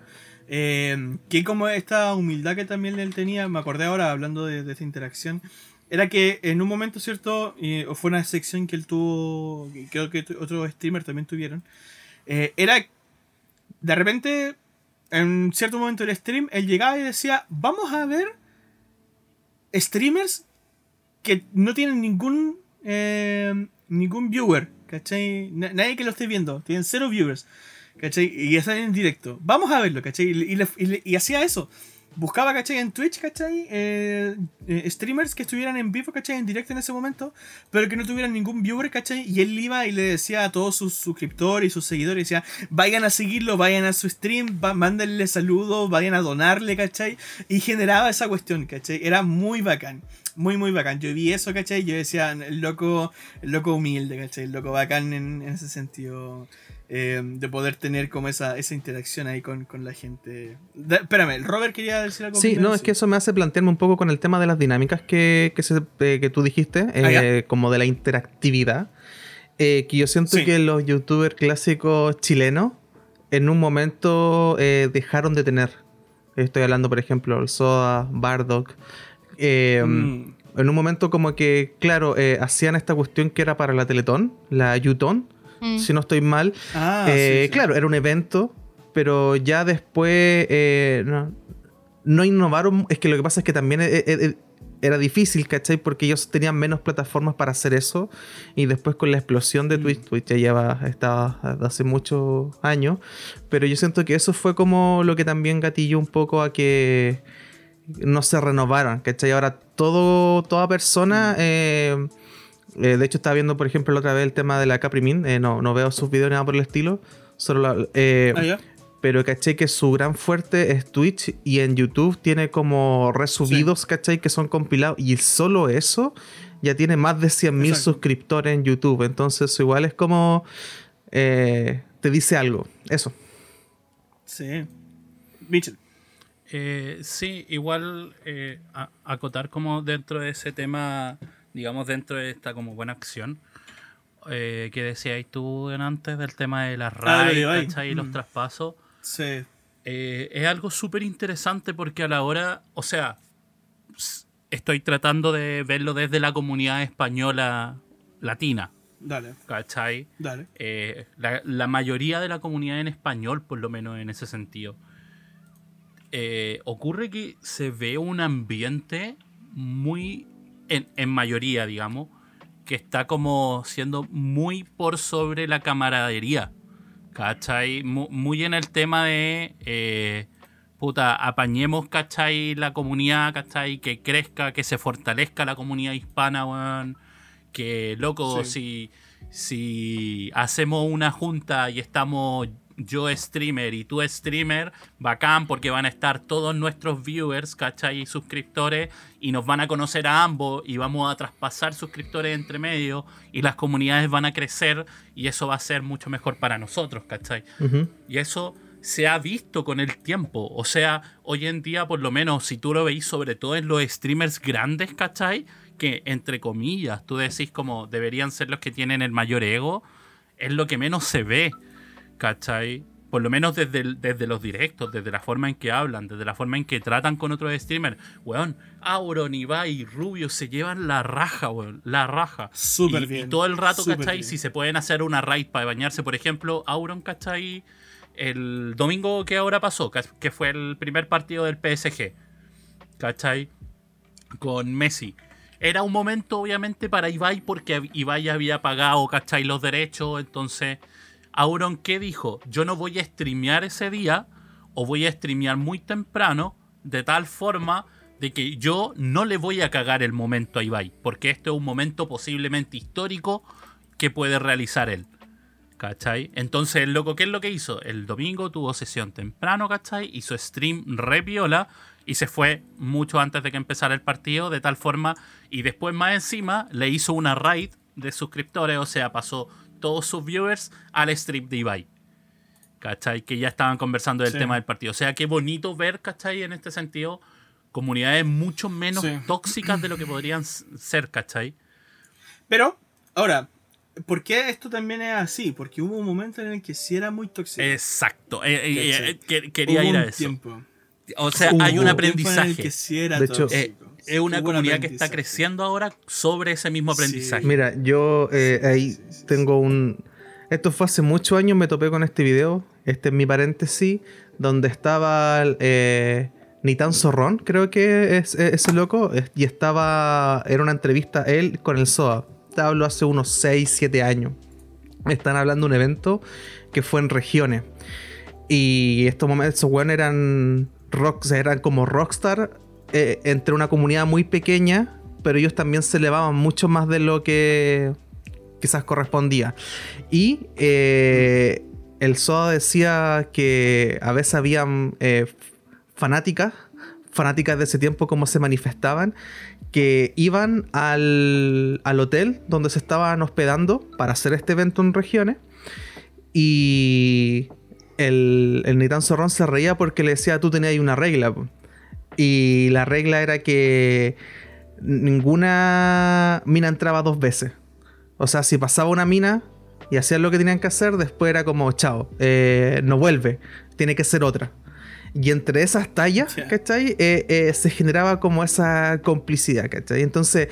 Eh, que como esta humildad que también él tenía, me acordé ahora hablando de, de esta interacción, era que en un momento, ¿cierto? Y fue una sección que él tuvo, creo que otros streamers también tuvieron. eh, era, de repente, en cierto momento del stream, él llegaba y decía, vamos a ver streamers que no tienen ningún eh, ningún viewer, ¿cachai? Na- nadie que lo esté viendo, tienen cero viewers, ¿cachai? Y están en directo. Vamos a verlo, ¿cachai? Y, y y hacía eso. buscaba, ¿cachai? En Twitch, ¿cachai? Eh, eh, streamers que estuvieran en vivo, ¿cachai? En directo en ese momento, pero que no tuvieran ningún viewer, ¿cachai? Y él iba y le decía a todos sus suscriptores y sus seguidores, decía, vayan a seguirlo, vayan a su stream, mándenle saludos, vayan a donarle, ¿cachai? Y generaba esa cuestión, ¿cachai? Era muy bacán. Muy, muy bacán. Yo vi eso, ¿cachai? Yo decía, el loco, el loco humilde, ¿cachai? El loco bacán en, en ese sentido. Eh, de poder tener como esa, esa interacción ahí con, la gente. espérame, Robert quería decir algo. Sí, no, es que eso me hace plantearme un poco con el tema de las dinámicas que, que, eh, tú dijiste, eh, como de la interactividad. que yo siento que los youtubers clásicos chilenos en un momento dejaron de tener. Estoy hablando, por ejemplo, el Soda, Bardock. Mm. En un momento como que, claro, hacían esta cuestión que era para la Teletón, la Yuton Mm. si no estoy mal. Ah, eh, claro, era un evento, pero ya después eh, no, innovaron. Es que lo que pasa es que también eh, era difícil, ¿cachai? Porque ellos tenían menos plataformas para hacer eso. Y después con la explosión de Twitch, mm. Twitch ya lleva, estaba hace muchos años. Pero yo siento que eso fue como lo que también gatilló un poco a que no se renovaron, ¿cachai? Ahora todo, toda persona... Mm. Eh, de hecho, estaba viendo, por ejemplo, la otra vez el tema de la Caprimin. Eh, no, no veo sus videos ni nada por el estilo. Solo eh, ah, pero caché que su gran fuerte es Twitch y en YouTube tiene como resubidos, ¿cachai? Que son compilados. Y solo eso ya tiene más de 100.000 suscriptores en YouTube. Entonces, igual es como. te dice algo. Eso. Sí. Mitchell. sí, igual acotar como dentro de ese tema digamos, dentro de esta como buena acción, eh, que decías tú antes del tema de las ah, raids y los mm. traspasos. Sí. Eh, es algo súper interesante porque a la hora, o sea, estoy tratando de verlo desde la comunidad española latina. Dale. ¿Cachai? Dale. Eh, la, la, mayoría de la comunidad en español, por lo menos en ese sentido, ocurre que se ve un ambiente muy en, mayoría, digamos, que está como siendo muy por sobre la camaradería. ¿Cachai? Muy, en el tema de. Eh, puta, apañemos, ¿cachai? La comunidad, ¿cachai? Que crezca, que se fortalezca la comunidad hispana, weón. Que, loco, si, si hacemos una junta y estamos yo streamer y tú streamer, bacán porque van a estar todos nuestros viewers, ¿cachai? Y suscriptores y nos van a conocer a ambos y vamos a traspasar suscriptores entre medio y las comunidades van a crecer y eso va a ser mucho mejor para nosotros, ¿cachai? Y eso se ha visto con el tiempo. O sea, hoy en día, por lo menos, si tú lo veis, sobre todo en los streamers grandes, ¿cachai? Que entre comillas, tú decís como deberían ser los que tienen el mayor ego, es lo que menos se ve. ¿Cachai? Por lo menos desde, desde los directos, desde la forma en que hablan, desde la forma en que tratan con otros streamers. Weón, Auron, Ibai y Rubio se llevan la raja, weón, la raja. Súper bien. Y todo el rato, ¿cachai? Si se pueden hacer una raid para bañarse, por ejemplo, Auron, ¿cachai? El domingo que ahora pasó, que fue el primer partido del PSG, ¿cachai? Con Messi era un momento obviamente para Ibai porque Ibai había pagado, ¿cachai? Los derechos, entonces Auron, ¿qué dijo? Yo no voy a streamear ese día o voy a streamear muy temprano de tal forma de que yo no le voy a cagar el momento a Ibai, porque este es un momento posiblemente histórico que puede realizar él. ¿Cachai? Entonces, el loco, ¿qué es lo que hizo? El domingo tuvo sesión temprano, ¿cachai? Hizo stream re viola y se fue mucho antes de que empezara el partido, de tal forma, y después más encima le hizo una raid de suscriptores, o sea, pasó todos sus viewers al strip de Ibai. ¿Cachai? Que ya estaban conversando del tema del partido. O sea, qué bonito ver, ¿cachai? En este sentido, comunidades mucho menos tóxicas de lo que podrían ser, ¿cachai? Pero, ahora, ¿por qué esto también es así? Porque hubo un momento en el que sí era muy tóxico. Exacto. Eh, eh, eh, quería ir a eso. Tiempo. O sea, hay un aprendizaje. que sí era de hecho, es una comunidad que está creciendo ahora sobre ese mismo aprendizaje. Mira, yo eh, ahí tengo un... Esto fue hace muchos años, me topé con este video, este es mi paréntesis, donde estaba eh, Nitan Zorrón, creo que es, ese loco, y estaba, era una entrevista él con el SOA. Te hablo hace unos 6, 7 años. Están hablando de un evento que fue en regiones. Y estos momentos, esos eran rock, o sea, eran como rockstar eh, entre una comunidad muy pequeña, pero ellos también se elevaban mucho más de lo que quizás correspondía. Y eh, el Soda decía que a veces habían eh, fanáticas, fanáticas de ese tiempo, como se manifestaban, que iban al, al hotel donde se estaban hospedando para hacer este evento en regiones. Y el, el Nitan Zorrón se reía porque le decía, tú tenías una regla. Po". Y la regla era que ninguna mina entraba dos veces. O sea, si pasaba una mina y hacían lo que tenían que hacer, después era como, chao, eh, no vuelve, tiene que ser otra. Y entre esas tallas. ¿cachai? Eh, eh, se generaba como esa complicidad, ¿cachai? Entonces,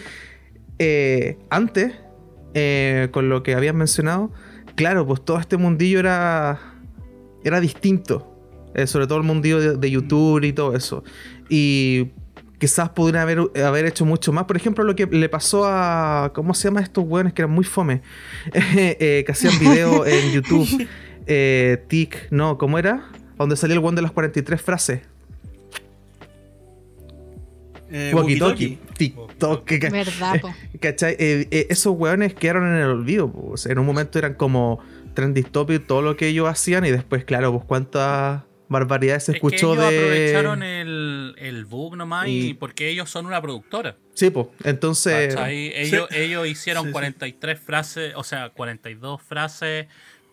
antes, con lo que habías mencionado, claro, pues todo este mundillo era, era distinto. Sobre todo el mundillo de, de YouTube y todo eso. Y quizás pudieran haber, haber hecho mucho más. Por ejemplo, lo que le pasó a. ¿Cómo se llama estos weones que eran muy fome? Eh, que hacían video en YouTube. Eh, Tic, no, ¿cómo era? Donde salió el one de las 43 frases. Eh, Walkie Walkie-talkie. Talkie. TikTok. que-. ¿Cachai? Eh, eh, esos weones quedaron en el olvido. pues. En un momento eran como trending topic todo lo que ellos hacían y después, claro, pues cuántas barbaridades se Es que escuchó ellos de... aprovecharon el, el bug nomás y... Y- porque ellos son una productora. Sí, pues. Entonces... Ellos, Sí. ellos hicieron Sí, sí. 43 frases, o sea, 42 frases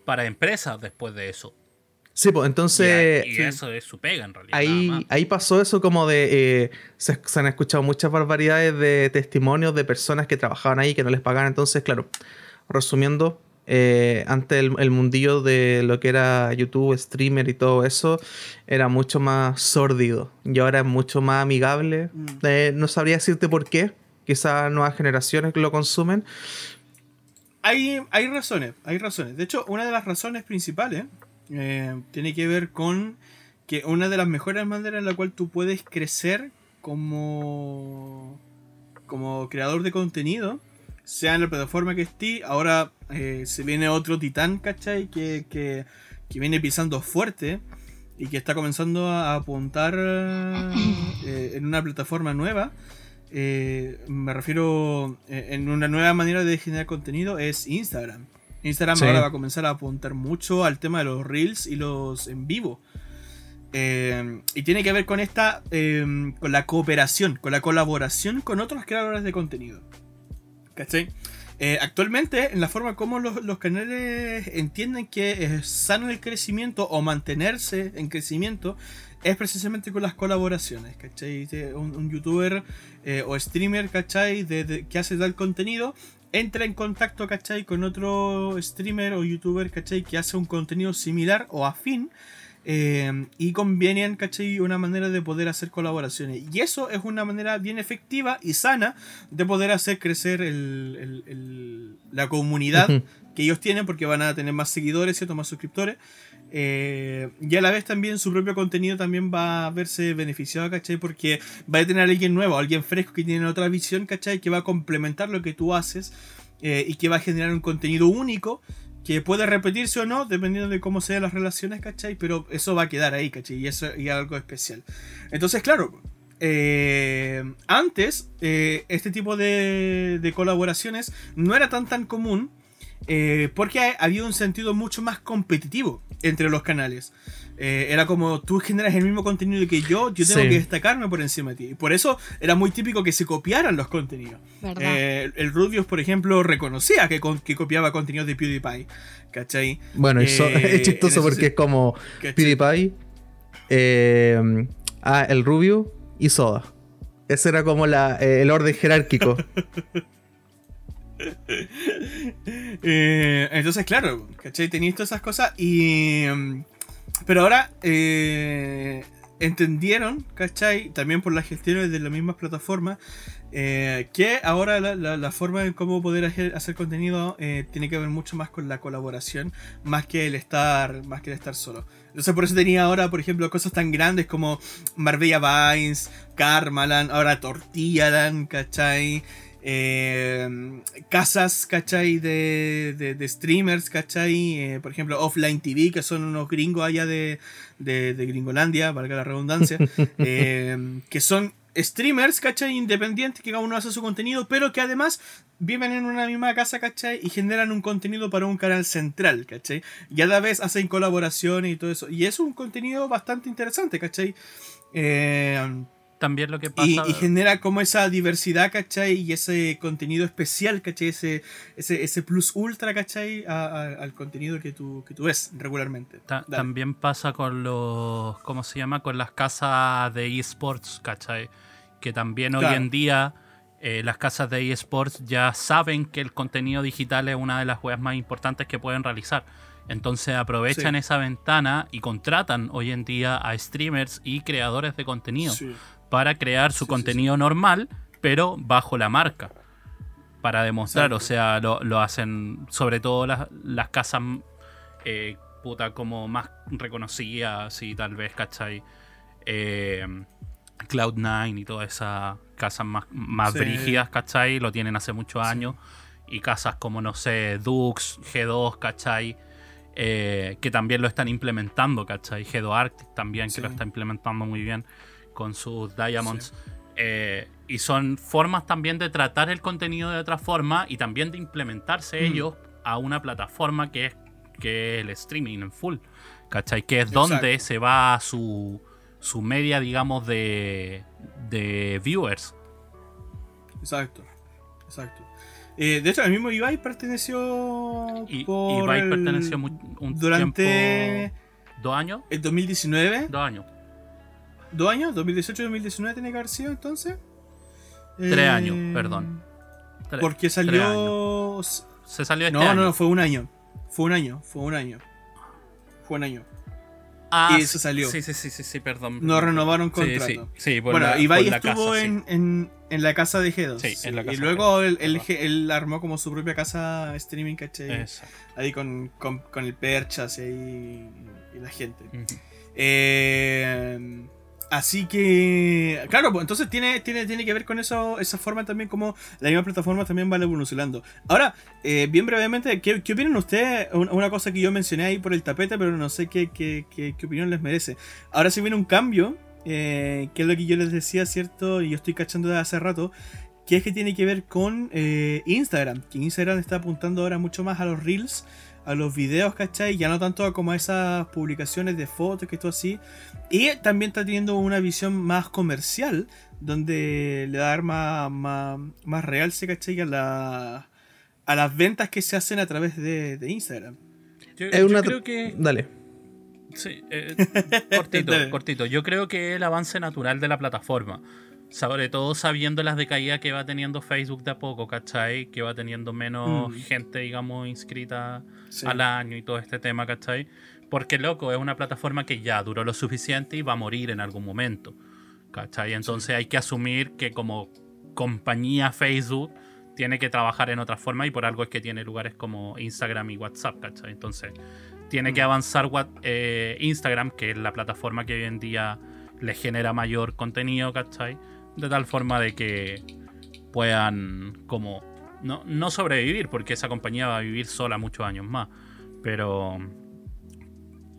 para empresas después de eso. Sí, pues. Y, Entonces... y eso es su pega en realidad. Ahí, ahí pasó eso como de... eh, se, se han escuchado muchas barbaridades de testimonios de personas que trabajaban ahí que no les pagaban. Entonces, claro, resumiendo, eh, antes el, el mundillo de lo que era YouTube, streamer y todo eso, era mucho más sórdido. Y ahora es mucho más amigable. Mm. Eh, no sabría decirte por qué. Quizás nuevas generaciones que lo consumen. Hay, hay razones, hay razones. De hecho, una de las razones principales eh, tiene que ver con que una de las mejores maneras en la cual tú puedes crecer como, como creador de contenido, sea en la plataforma que esté, ahora eh, se viene otro titán, ¿cachai? Que, que, que viene pisando fuerte y que está comenzando a apuntar eh, en una plataforma nueva. Eh, me refiero eh, en una nueva manera de generar contenido es Instagram. Instagram Sí. ahora va a comenzar a apuntar mucho al tema de los reels y los en vivo. Eh, y tiene que ver con esta, eh, con la cooperación, con la colaboración con otros creadores de contenido. ¿Cachai? Eh, actualmente, en la forma como los, los canales entienden que es sano el crecimiento o mantenerse en crecimiento, es precisamente con las colaboraciones, ¿cachai? Un, un youtuber eh, o streamer, ¿cachai? De, de- que hace tal contenido, entra en contacto, ¿cachai? Con otro streamer o youtuber, ¿cachai? Que hace un contenido similar o afín. Eh, y convienen, ¿cachai? Una manera de poder hacer colaboraciones. Y eso es una manera bien efectiva y sana de poder hacer crecer el- el- el- la comunidad que ellos tienen porque van a tener más seguidores, ¿cierto? Más suscriptores. Eh, y a la vez también su propio contenido también va a verse beneficiado, ¿cachai? Porque va a tener a alguien nuevo, alguien fresco que tiene otra visión, ¿cachai? Que va a complementar lo que tú haces eh, y que va a generar un contenido único que puede repetirse o no, dependiendo de cómo sean las relaciones, ¿cachai? Pero eso va a quedar ahí, ¿cachai? Y eso y algo especial. Entonces, claro, eh, antes eh, este tipo de, colaboraciones no era tan tan común eh, porque había un sentido mucho más competitivo entre los canales. Eh, era como tú generas el mismo contenido que yo, yo tengo Sí. que destacarme por encima de ti. Y por eso era muy típico que se copiaran los contenidos. Eh, el Rubius, por ejemplo, reconocía que, con- que copiaba contenidos de PewDiePie. ¿Cachai? Bueno, y so- Eh, es chistoso porque es como ¿Cachai? PewDiePie, eh, ah, el Rubio y Soda. Ese era como la, eh, el orden jerárquico. Eh, entonces, claro, ¿cachai? Tenéis todas esas cosas y... mm, Pero ahora eh, entendieron, ¿cachai? También por las gestiones de las mismas plataformas, eh, que ahora la, forma en cómo poder hacer, contenido eh, tiene que ver mucho más con la colaboración, más que el estar, más que el estar solo. Entonces por eso tenía ahora, por ejemplo, cosas tan grandes como Marbella Vines, Karmalan, ahora Tortillalan, ¿cachai? Eh, casas, ¿cachai? De, de, de streamers, ¿cachai? Eh, por ejemplo, Offline TV, que son unos gringos allá de, de, de Gringolandia, valga la redundancia, eh, que son streamers, ¿cachai? Independientes, que cada uno hace su contenido, pero que además viven en una misma casa, ¿cachai? Y generan un contenido para un canal central, ¿cachai? Y a la vez hacen colaboraciones y todo eso. Y es un contenido bastante interesante, ¿cachai? Eh, También lo que pasa. y, y genera como esa diversidad, ¿cachai? Y ese contenido especial, ¿cachai? Ese, ese, ese plus ultra, ¿cachai? A- a- al contenido que tú, que tú ves regularmente. Ta- Dale. también pasa con los. ¿Cómo se llama? Con las casas de esports, ¿cachai? Que también hoy en día eh, las casas de esports ya saben que el contenido digital es una de las weas más importantes que pueden realizar. Entonces aprovechan Sí. esa ventana y contratan hoy en día a streamers y creadores de contenido Sí. Para crear su Sí, sí, contenido normal, pero bajo la marca. Para demostrar, o sea, lo, lo hacen sobre todo las, las casas eh, puta como más reconocidas y tal vez, ¿cachai? Eh, Cloud9 y todas esas casas más, más Sí. brígidas, ¿cachai? Lo tienen hace muchos años. Y casas como, no sé, Dux, G2, ¿cachai? Eh, que también lo están implementando, ¿cachai? G2 Arctic también, Sí. que lo está implementando muy bien con sus Diamonds. Eh, y son formas también de tratar el contenido de otra forma y también de implementarse Mm. ellos a una plataforma que es, que es el streaming en full. ¿Cachai? Que es donde se va su, su media, digamos, de, de viewers. Exacto. Exacto. Eh, de hecho, el mismo Ibai perteneció. Y, por Ibai perteneció un durante tiempo. ¿Dos años? el 2019. Dos años. ¿Dos años? ¿2018-2019 tiene que haber sido entonces? Tres años, perdón. Tre- Porque tres salió. Se salió este No, año. no, no, fue un año. Fue un año, fue un año. Fue un año. Ah, y se salió. Sí, sí, sí, sí, sí, perdón. No renovaron contrato. sí, sí, por bueno, la- Ibai por la estuvo casa, en, en, en la casa de G2. Sí, en la casa y de luego G2, él, él, él armó como su propia casa streaming, ¿cachai? Exacto. Ahí con, con, con el Perchas y, y la gente. Eh, así que, claro, pues entonces tiene, tiene, tiene que ver con eso, esa forma también como la misma plataforma también va evolucionando. Ahora, eh, bien brevemente, ¿qué, opinan ustedes? Un- Una cosa que yo mencioné ahí por el tapete, pero no sé qué, qué, qué- opinión les merece. Ahora sí viene un cambio, eh, que es lo que yo les decía, ¿cierto? Y yo estoy cachando desde hace rato. Que es que tiene que ver con eh, Instagram. Que Instagram está apuntando ahora mucho más a los reels, a los videos, ¿cachai? Ya no tanto como a esas publicaciones de fotos que esto así. Y también está teniendo una visión más comercial, donde le va a dar más, más, más realce, ¿cachai? A, la, a las ventas que se hacen a través de, de Instagram. Yo, Es creo que. Dale. Sí, eh, cortito, cortito. Yo creo que el avance natural de la plataforma. Sobre todo sabiendo las decaídas que va teniendo Facebook de a poco, ¿cachai? Que va teniendo menos Mm. gente, digamos, inscrita Sí. al año y todo este tema, ¿cachai? Porque, loco, es una plataforma que ya duró lo suficiente y va a morir en algún momento, ¿cachai? Entonces hay que asumir que como compañía Facebook tiene que trabajar en otra forma y por algo es que tiene lugares como Instagram y WhatsApp, ¿cachai? Entonces tiene que Mm. avanzar eh, Instagram, que es la plataforma que hoy en día le genera mayor contenido, ¿cachai? De tal forma de que puedan como no, no sobrevivir, porque esa compañía va a vivir sola muchos años más, pero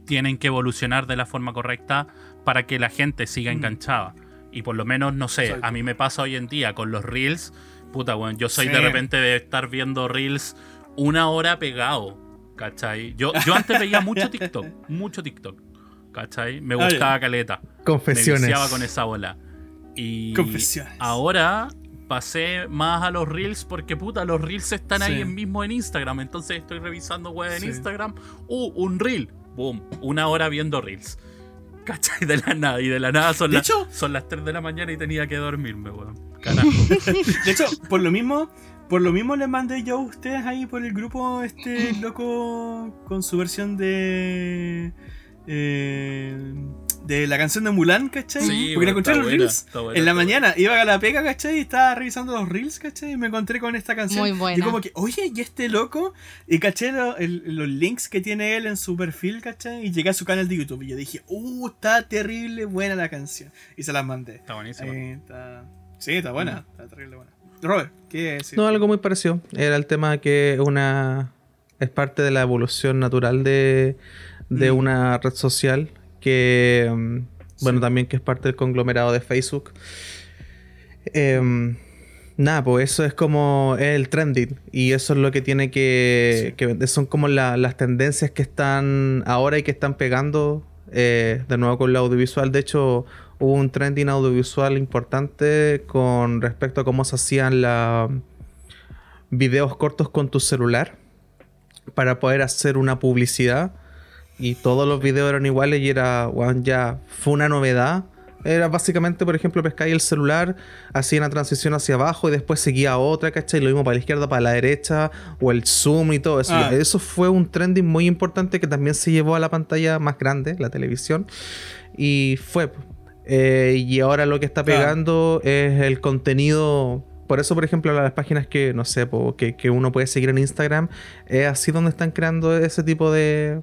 tienen que evolucionar de la forma correcta para que la gente siga Mm. enganchada. Y por lo menos, no sé, a mí me pasa hoy en día con los reels, puta, bueno, yo soy Sí. de repente de estar viendo reels una hora pegado, ¿cachai? Yo, yo antes veía mucho TikTok, mucho TikTok, ¿cachai? Me Ah, gustaba caleta. Me Confesiones. viciaba con esa bola. Y Confesiones. ahora pasé más a los reels porque puta, los reels están ahí Sí. mismo en Instagram. Entonces estoy revisando web en Sí. Instagram. Uh, un reel. Boom. Una hora viendo reels. ¿Cachai? De la nada. Y de la nada son, De las, hecho- son las 3 de la mañana y tenía que dormirme, weón. Carajo. De hecho, por lo mismo, por lo mismo le mandé yo a ustedes ahí por el grupo este loco con su versión de eh, de la canción de Mulan, ¿cachai? Sí, Porque la encontré en los buena, reels. buena, en la mañana iba a la pega, ¿cachai? Y estaba revisando los reels, ¿cachai? Y me encontré con esta canción. Muy Y buena. como que, oye, ¿y este loco? Y caché lo- el- los links que tiene él en su perfil, ¿cachai? Y llegué a su canal de YouTube. Y yo dije, uh, está terrible buena la canción. Y se las mandé. Está está- Sí, está buena. Está terrible buena. Robert, ¿qué es? No, algo muy parecido. Era el tema que una es parte de la evolución natural de, de Mm. una red social que, mm, bueno, Sí. también que es parte del conglomerado de Facebook. Em, nada, pues eso es como el trending y eso es lo que tiene que, que son como la- las tendencias que están ahora y que están pegando eh, de nuevo con lo audiovisual. De hecho, hubo un trending audiovisual importante con respecto a cómo se hacían la videos cortos con tu celular para poder hacer una publicidad y todos los videos eran iguales y era weón, ya fue una novedad era básicamente por ejemplo pescáis el celular hacía una transición hacia abajo y después seguía otra ¿cachai? lo mismo para la izquierda para la derecha o el zoom y todo eso Ah. eso fue un trending muy importante que también se llevó a la pantalla más grande la televisión y fue eh, y ahora lo que está pegando es el contenido. Por eso, por ejemplo, las páginas que, no sé, po, que, que uno puede seguir en Instagram, es así donde están creando ese tipo de,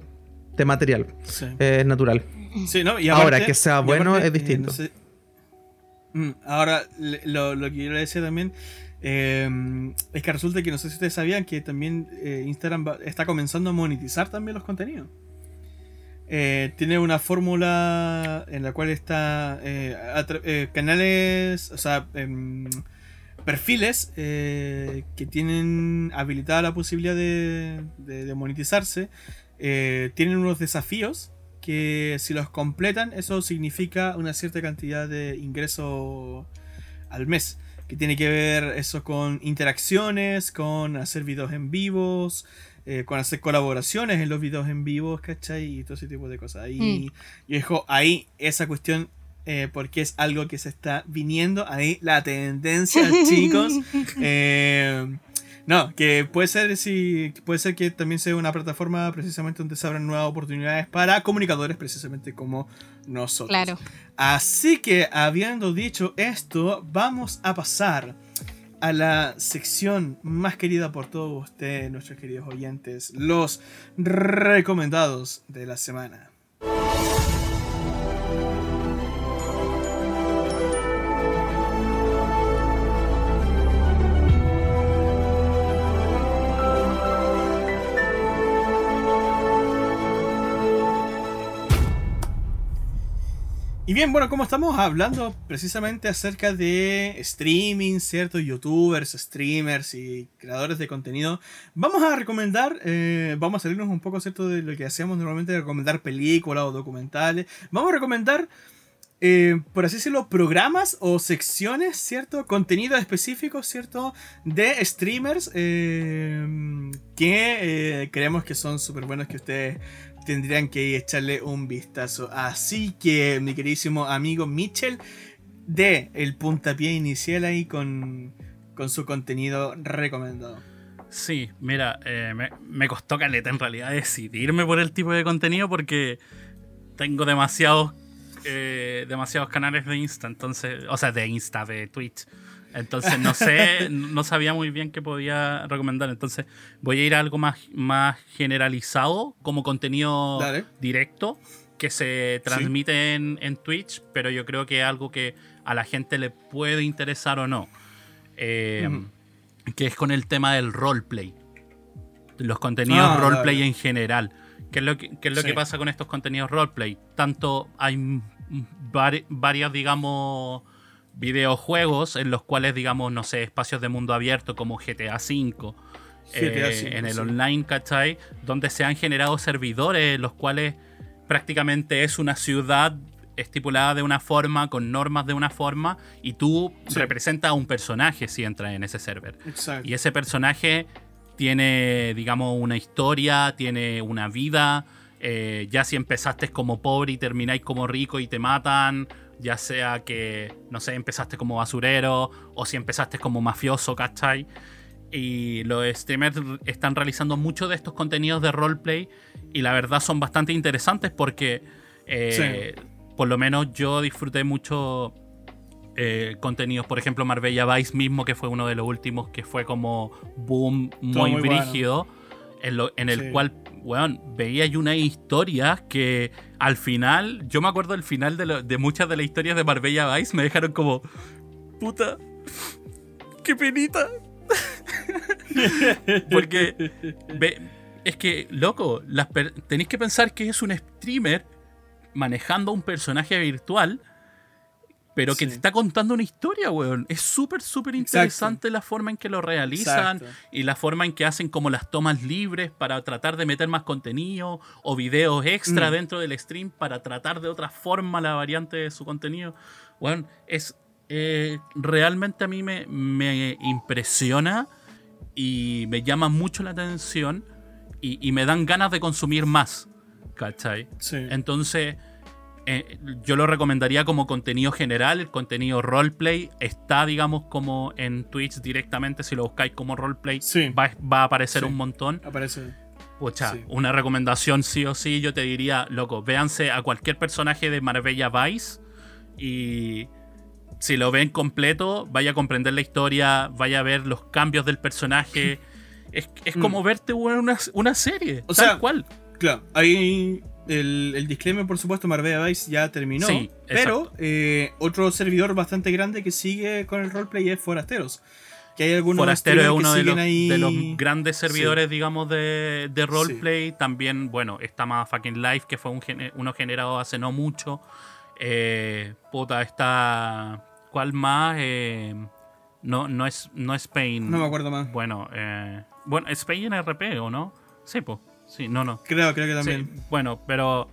de material. Sí. Es natural. Sí, ¿no? Y Ahora, que sea bueno aparte, es distinto. no sé- Mm, ahora, lo, lo que yo le decía también eh, es que resulta que no sé si ustedes sabían que también eh, Instagram va- está comenzando a monetizar también los contenidos. Eh, tiene una fórmula en la cual está eh, eh, canales, o sea, em, perfiles eh, que tienen habilitada la posibilidad de, de- de monetizarse, eh, tienen unos desafíos que si los completan, eso significa una cierta cantidad de ingreso al mes. Que tiene que ver eso con interacciones, con hacer videos en vivos, eh, con hacer colaboraciones en los videos en vivos, ¿cachai? Y todo ese tipo de cosas. Ahí, Yo dejo ahí esa cuestión eh, porque es algo que se está viniendo ahí, la tendencia, chicos. Eh, no, que puede ser si puede ser que también sea una plataforma precisamente donde se abran nuevas oportunidades para comunicadores precisamente como nosotros. Claro. Así que habiendo dicho esto, vamos a pasar a la sección más querida por todos ustedes, nuestros queridos oyentes, los recomendados de la semana. Y bien, bueno, como estamos hablando precisamente acerca de streaming, ¿cierto? Youtubers, streamers y creadores de contenido, vamos a recomendar, eh, vamos a salirnos un poco, ¿cierto? De lo que hacíamos normalmente, de recomendar películas o documentales. Vamos a recomendar, eh, por así decirlo, programas o secciones, ¿cierto? Contenido específico, ¿cierto? De streamers eh, que creemos que son súper buenos, que ustedes tendrían que echarle un vistazo. Así que, mi queridísimo amigo Mitchell, de el puntapié inicial ahí con, con su contenido recomendado. Sí, mira, eh, me, me costó caleta en realidad decidirme por el tipo de contenido porque tengo demasiados eh, demasiados canales de Insta, entonces, o sea, de Insta, de Twitch. Entonces no sé, no sabía muy bien qué podía recomendar. Entonces voy a ir a algo más, más generalizado, como contenido Dale. directo, que se transmite en, en Twitch, pero yo creo que es algo que a la gente le puede interesar o no. Eh. Que es con el tema del roleplay. Los contenidos Ah, roleplay dale. en general. ¿Qué es lo, que, qué es lo Sí. que pasa con estos contenidos roleplay? Tanto hay vari- varias, digamos, videojuegos en los cuales, digamos, no sé, espacios de mundo abierto como GTA V, GTA eh, V, en el sí. online, ¿cachai? Donde se han generado servidores en los cuales prácticamente es una ciudad estipulada de una forma, con normas de una forma, y tú Sí. representas a un personaje si entras en ese server. Exacto. Y ese personaje tiene, digamos, una historia, tiene una vida. eh, ya si empezaste como pobre y termináis como rico y te matan, ya sea que, no sé, empezaste como basurero o si empezaste como mafioso, ¿cachai? Y los streamers están realizando muchos de estos contenidos de roleplay y la verdad son bastante interesantes porque, eh, por lo menos yo disfruté mucho eh, contenidos, por ejemplo, Marbella Vice mismo, que fue uno de los últimos que fue como boom muy, muy bueno. brígido, en, lo- en el Sí. cual, weón, veía yo unas historias que al final, yo me acuerdo del final de, de muchas de las historias de Marbella Vice, me dejaron como, puta, qué penita. Porque ve, es que, loco, tenéis que pensar que es un streamer manejando un personaje virtual, pero que Sí. te está contando una historia, weón. Es súper, súper Exacto. interesante la forma en que lo realizan Exacto. y la forma en que hacen como las tomas libres para tratar de meter más contenido o videos extra Mm. dentro del stream para tratar de otra forma la variante de su contenido. Bueno, es eh, realmente a mí me, me impresiona y me llama mucho la atención y, y me dan ganas de consumir más, ¿cachai? Sí. Entonces, eh, yo lo recomendaría como contenido general, el contenido roleplay está, digamos, como en Twitch directamente, si lo buscáis como roleplay, Sí. va, va a aparecer Sí. un montón. Aparece. Pucha, Sí. una recomendación sí o sí, yo te diría, loco, véanse a cualquier personaje de Marbella Vice y si lo ven completo, vaya a comprender la historia, vaya a ver los cambios del personaje. Es, es Mm. como verte weón, una, una serie, O tal sea, cual. Claro, ahí el, el disclaimer, por supuesto, Marbella Vice ya terminó. Sí, pero eh, otro servidor bastante grande que sigue con el roleplay es Forasteros. Que hay algunos Forastero es uno que de los, siguen ahí. de los grandes servidores, digamos, de, de roleplay. También, bueno, está más Fucking Life, que fue un uno generado hace no mucho. Eh, puta, está. ¿Cuál más? Eh, no, no es no es Spain. No me acuerdo más. Bueno, eh, bueno, Spain en RP, ¿o no? Sí, pues. Sí, no, no. Creo, creo que Sí, también. bueno, pero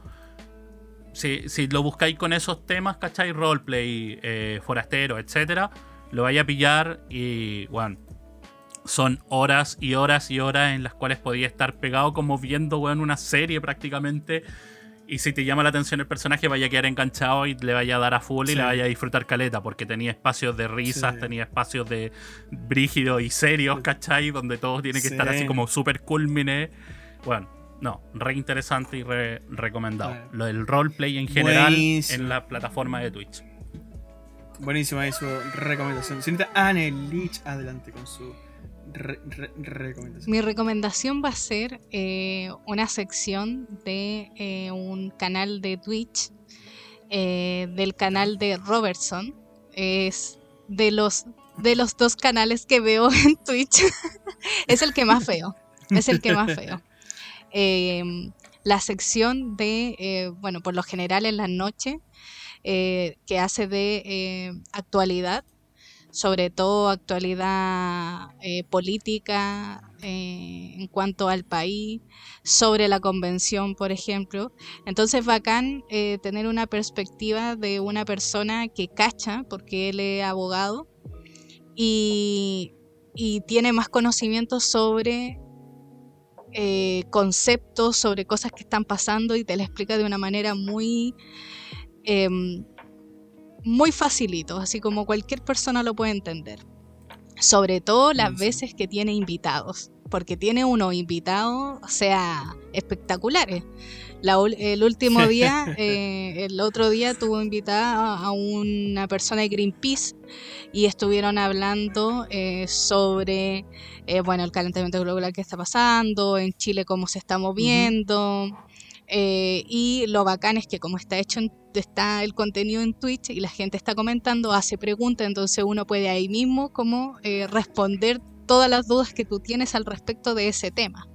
si, si lo buscáis con esos temas, ¿cachai? Roleplay, eh, forastero, etcétera, lo vais a pillar y, bueno, son horas y horas y horas en las cuales podía estar pegado como viendo, weón, una serie prácticamente. Y si te llama la atención el personaje, vaya a quedar enganchado y le vaya a dar a full y le vaya a disfrutar caleta, porque tenía espacios de risas, Sí. tenía espacios de brígidos y serios, ¿cachai? Donde todo tiene que estar Sí. así como súper culmine. Bueno, no, re interesante y re recomendado. Lo del roleplay en general Buenísimo. en la plataforma de Twitch. Buenísima ahí su recomendación. Señorita Anne Lich, adelante con su re- re- recomendación. Mi recomendación va a ser eh, una sección de eh, un canal de Twitch, eh, del canal de Robertson. Es de los, de los dos canales que veo en Twitch. es el que más veo. Es el que más veo. Eh, la sección de, eh, bueno, por lo general en la noche, eh, que hace de eh, actualidad sobre todo actualidad política en cuanto al país, sobre la convención, por ejemplo. Entonces, bacán tener una perspectiva de una persona que cacha, porque él es abogado, y, y tiene más conocimiento sobre eh, conceptos, sobre cosas que están pasando, y te la explica de una manera muy... em, muy facilito, así como cualquier persona lo puede entender. Sobre todo las Buenísimo. veces que tiene invitados, porque tiene unos invitados, o sea, espectaculares. La el último día, eh, el otro día tuvo invitada a, una persona de Greenpeace y estuvieron hablando eh, sobre, eh, bueno, el calentamiento global que está pasando, en Chile cómo se está moviendo. Eh, y lo bacán es que como está hecho en- está el contenido en Twitch y la gente está comentando, hace preguntas, entonces uno puede ahí mismo como eh, responder todas las dudas que tú tienes al respecto de ese tema.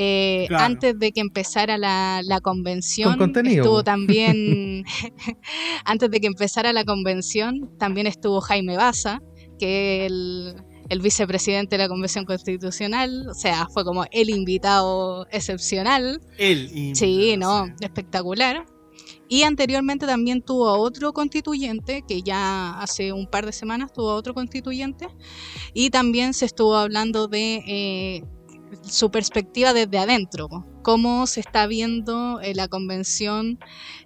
Eh, Claro. Antes de que empezara la, la convención, Con contenido, estuvo también, antes de que empezara la convención, también estuvo Jaime Baza, que el, el vicepresidente de la Convención Constitucional, o sea, fue como el invitado excepcional. Él. y- Sí, no, espectacular. Y anteriormente también tuvo a otro constituyente, que ya hace un par de semanas tuvo a otro constituyente, y también se estuvo hablando de eh, su perspectiva desde adentro, cómo se está viendo eh, la convención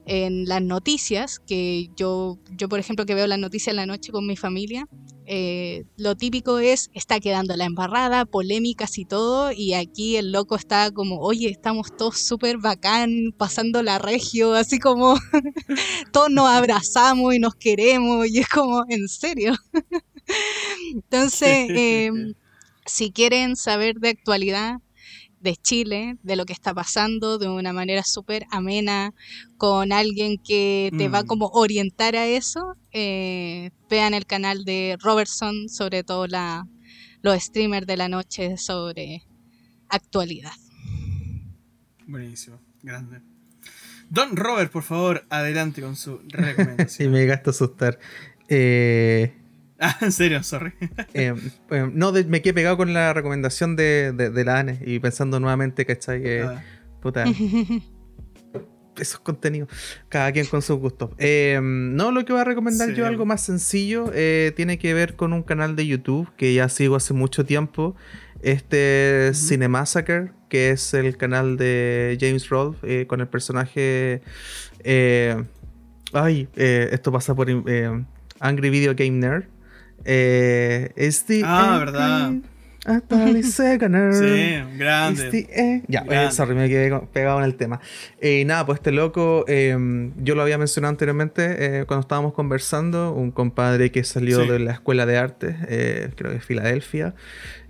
en las noticias, que yo, yo por ejemplo que veo las noticias en la noche con mi familia, eh, lo típico es, está quedando la embarrada, polémicas y todo, y aquí el loco está como, oye, estamos todos súper bacán, pasando la regio, así como todos nos abrazamos y nos queremos, y es como, en serio. Entonces, eh, si quieren saber de actualidad de Chile, de lo que está pasando, de una manera súper amena, con alguien que te va Mm. como orientar a eso, eh, vean el canal de Robertson, sobre todo la, los streamers de la noche sobre actualidad. Buenísimo, grande. Don Robert, por favor, adelante con su Sí, recomendación. me llegaste a asustar. Eh, ah, en serio, sorry. eh, eh, no, de- me quedé pegado con la recomendación de, de, de la ANE y pensando nuevamente, ¿cachai? Que, Ah, puta, esos contenidos. Cada quien con sus gustos. Eh, no, lo que voy a recomendar Sí. yo, algo más sencillo, eh, tiene que ver con un canal de YouTube que ya sigo hace mucho tiempo. Este es Ujú. Cinemassacre, que es el canal de James Rolfe eh, con el personaje. eh, ay, eh, esto pasa por eh, Angry Video Game Nerd. Eh, it's the Ah, verdad. Nerd. sí, grande. Este, eh, Ya, eh, Grande. sorry, me quedé pegado en el tema. Eh, y nada, pues este loco, eh, yo lo había mencionado anteriormente eh, cuando estábamos conversando, un compadre que salió Sí. de la escuela de arte, eh, creo que de Filadelfia,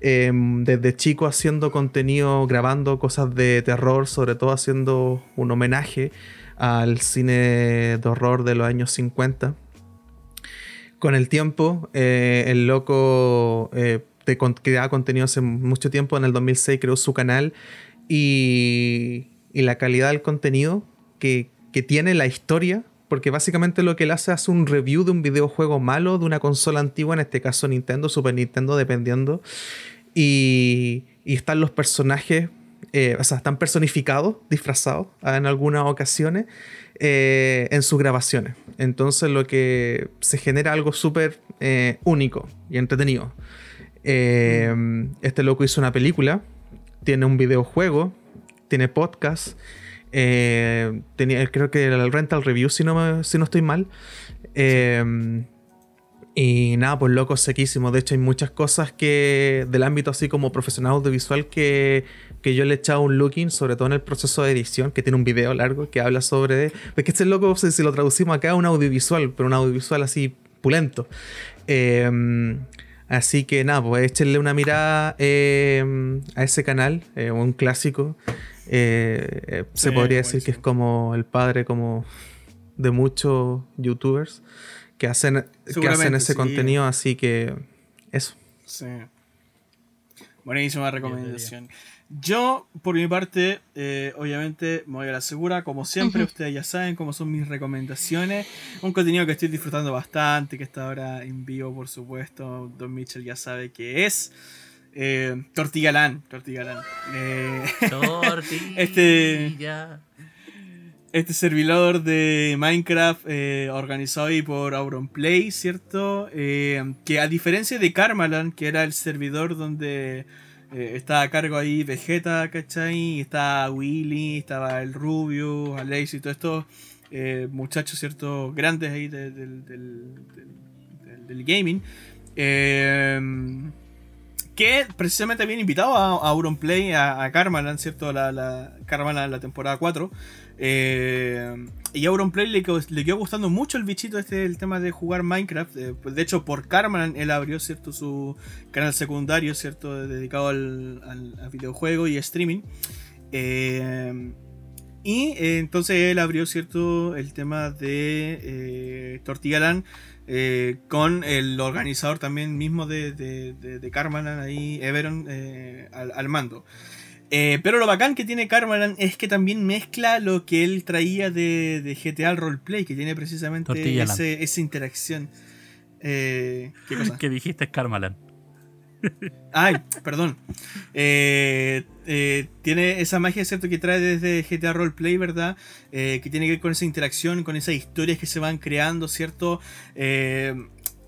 eh, desde chico haciendo contenido, grabando cosas de terror, sobre todo haciendo un homenaje al cine de horror de los años 50. Con el tiempo, eh, el loco eh, con- creaba contenido hace mucho tiempo, en el 2006 creó su canal y, la calidad del contenido que, tiene la historia, porque básicamente lo que él hace es un review de un videojuego malo de una consola antigua, en este caso Nintendo, Super Nintendo, dependiendo, y, están los personajes, eh, o sea, están personificados, disfrazados en algunas ocasiones eh, en sus grabaciones. Entonces lo que se genera algo súper eh, único y entretenido. Eh, este loco hizo una película, tiene un videojuego, tiene podcast, tenía, creo que era el rental review, si no, si no estoy mal. Y nada, pues loco, sequísimo. De hecho, hay muchas cosas que del ámbito así como profesional audiovisual que, que yo le he echado un looking, sobre todo en el proceso de edición, que tiene un video largo que habla sobre... Porque este loco, si si lo traducimos acá, un audiovisual, pero un audiovisual así pulento. Eh, así que nada, pues échenle una mirada eh, a ese canal, eh, un clásico. Eh, eh, se Sí, podría decir que es como el padre como de muchos youtubers que hacen, que hacen ese sí. contenido, así que eso. Sí. Buenísima recomendación. Yo, por mi parte, eh, obviamente me voy a la segura. Como siempre, ustedes ya saben cómo son mis recomendaciones. Un contenido que estoy disfrutando bastante, que está ahora en vivo, por supuesto. Don Mitchell ya sabe que es. Eh, Tortigalán. Tortigalán. Eh, Tortilla. Este- este servidor de Minecraft eh, organizado ahí por Auronplay, ¿cierto? Eh, que a diferencia de Karmalan, que era el servidor donde eh, estaba a cargo ahí Vegeta, ¿cachai? Estaba Willy, estaba el Rubio, Alex y todos estos muchachos, ¿cierto? Grandes ahí de- del, del- del- gaming. Que precisamente habían invitado a, a Auronplay, a, a Karmalan, ¿cierto? La, la Karmalan la temporada 4. Eh, y a Auronplay le, le quedó gustando mucho el bichito este, el tema de jugar Minecraft. Eh, pues, de hecho, por Karmalan él abrió, ¿cierto? Su canal secundario, ¿cierto? Dedicado al, videojuego y streaming. Eh, y eh, entonces él abrió, ¿cierto? El tema de Tortigalan con el organizador también mismo de, de, Karmalan ahí, Everon, al mando. Eh, pero lo bacán que tiene Karmalan es que también mezcla lo que él traía de, de GTA al roleplay, que tiene precisamente ese, esa interacción. Eh, ¿Qué cosa? Que dijiste Karmalan. Ay, perdón. Eh, eh, tiene esa magia, ¿cierto? Que trae desde GTA Roleplay, ¿verdad? Eh, que tiene que ver con esa interacción, con esas historias que se van creando, ¿cierto?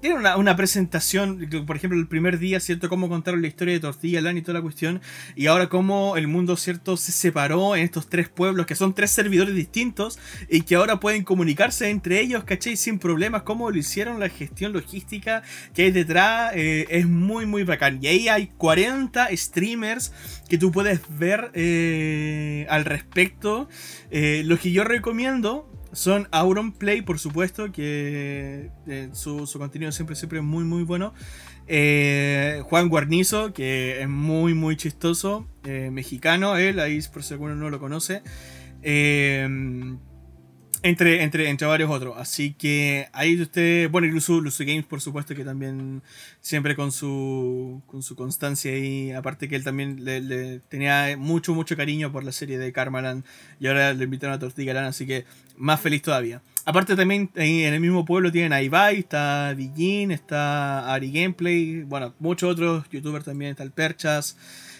Tiene una, una presentación, por ejemplo, el primer día, ¿cierto? Cómo contaron la historia de Tortilla, Lan y toda la cuestión. Y ahora cómo el mundo, ¿cierto? Se separó en estos tres pueblos, que son tres servidores distintos, y que ahora pueden comunicarse entre ellos, ¿cachai? Sin problemas. Cómo lo hicieron, la gestión logística que hay detrás eh, es muy, muy bacán. Y ahí hay 40 streamers que tú puedes ver eh, al respecto. Eh, lo que yo recomiendo, son Auron Play, por supuesto, que eh, su, su contenido siempre, siempre es muy, muy bueno. Eh, Juan Guarnizo, que es muy, muy chistoso, eh, mexicano, él, ahí por si alguno no lo conoce. Entre, entre, entre varios otros. Así que ahí usted, bueno, incluso Lucy Games, por supuesto, que también siempre con su, con su constancia y aparte que él también le, le tenía mucho, mucho cariño por la serie de Karmaland y ahora le invitaron a Tortiga Land, así que más feliz todavía. Aparte también en el mismo pueblo tienen a Ibai, está Dijin, está Ari Gameplay, bueno, muchos otros youtubers también, está el Perchas,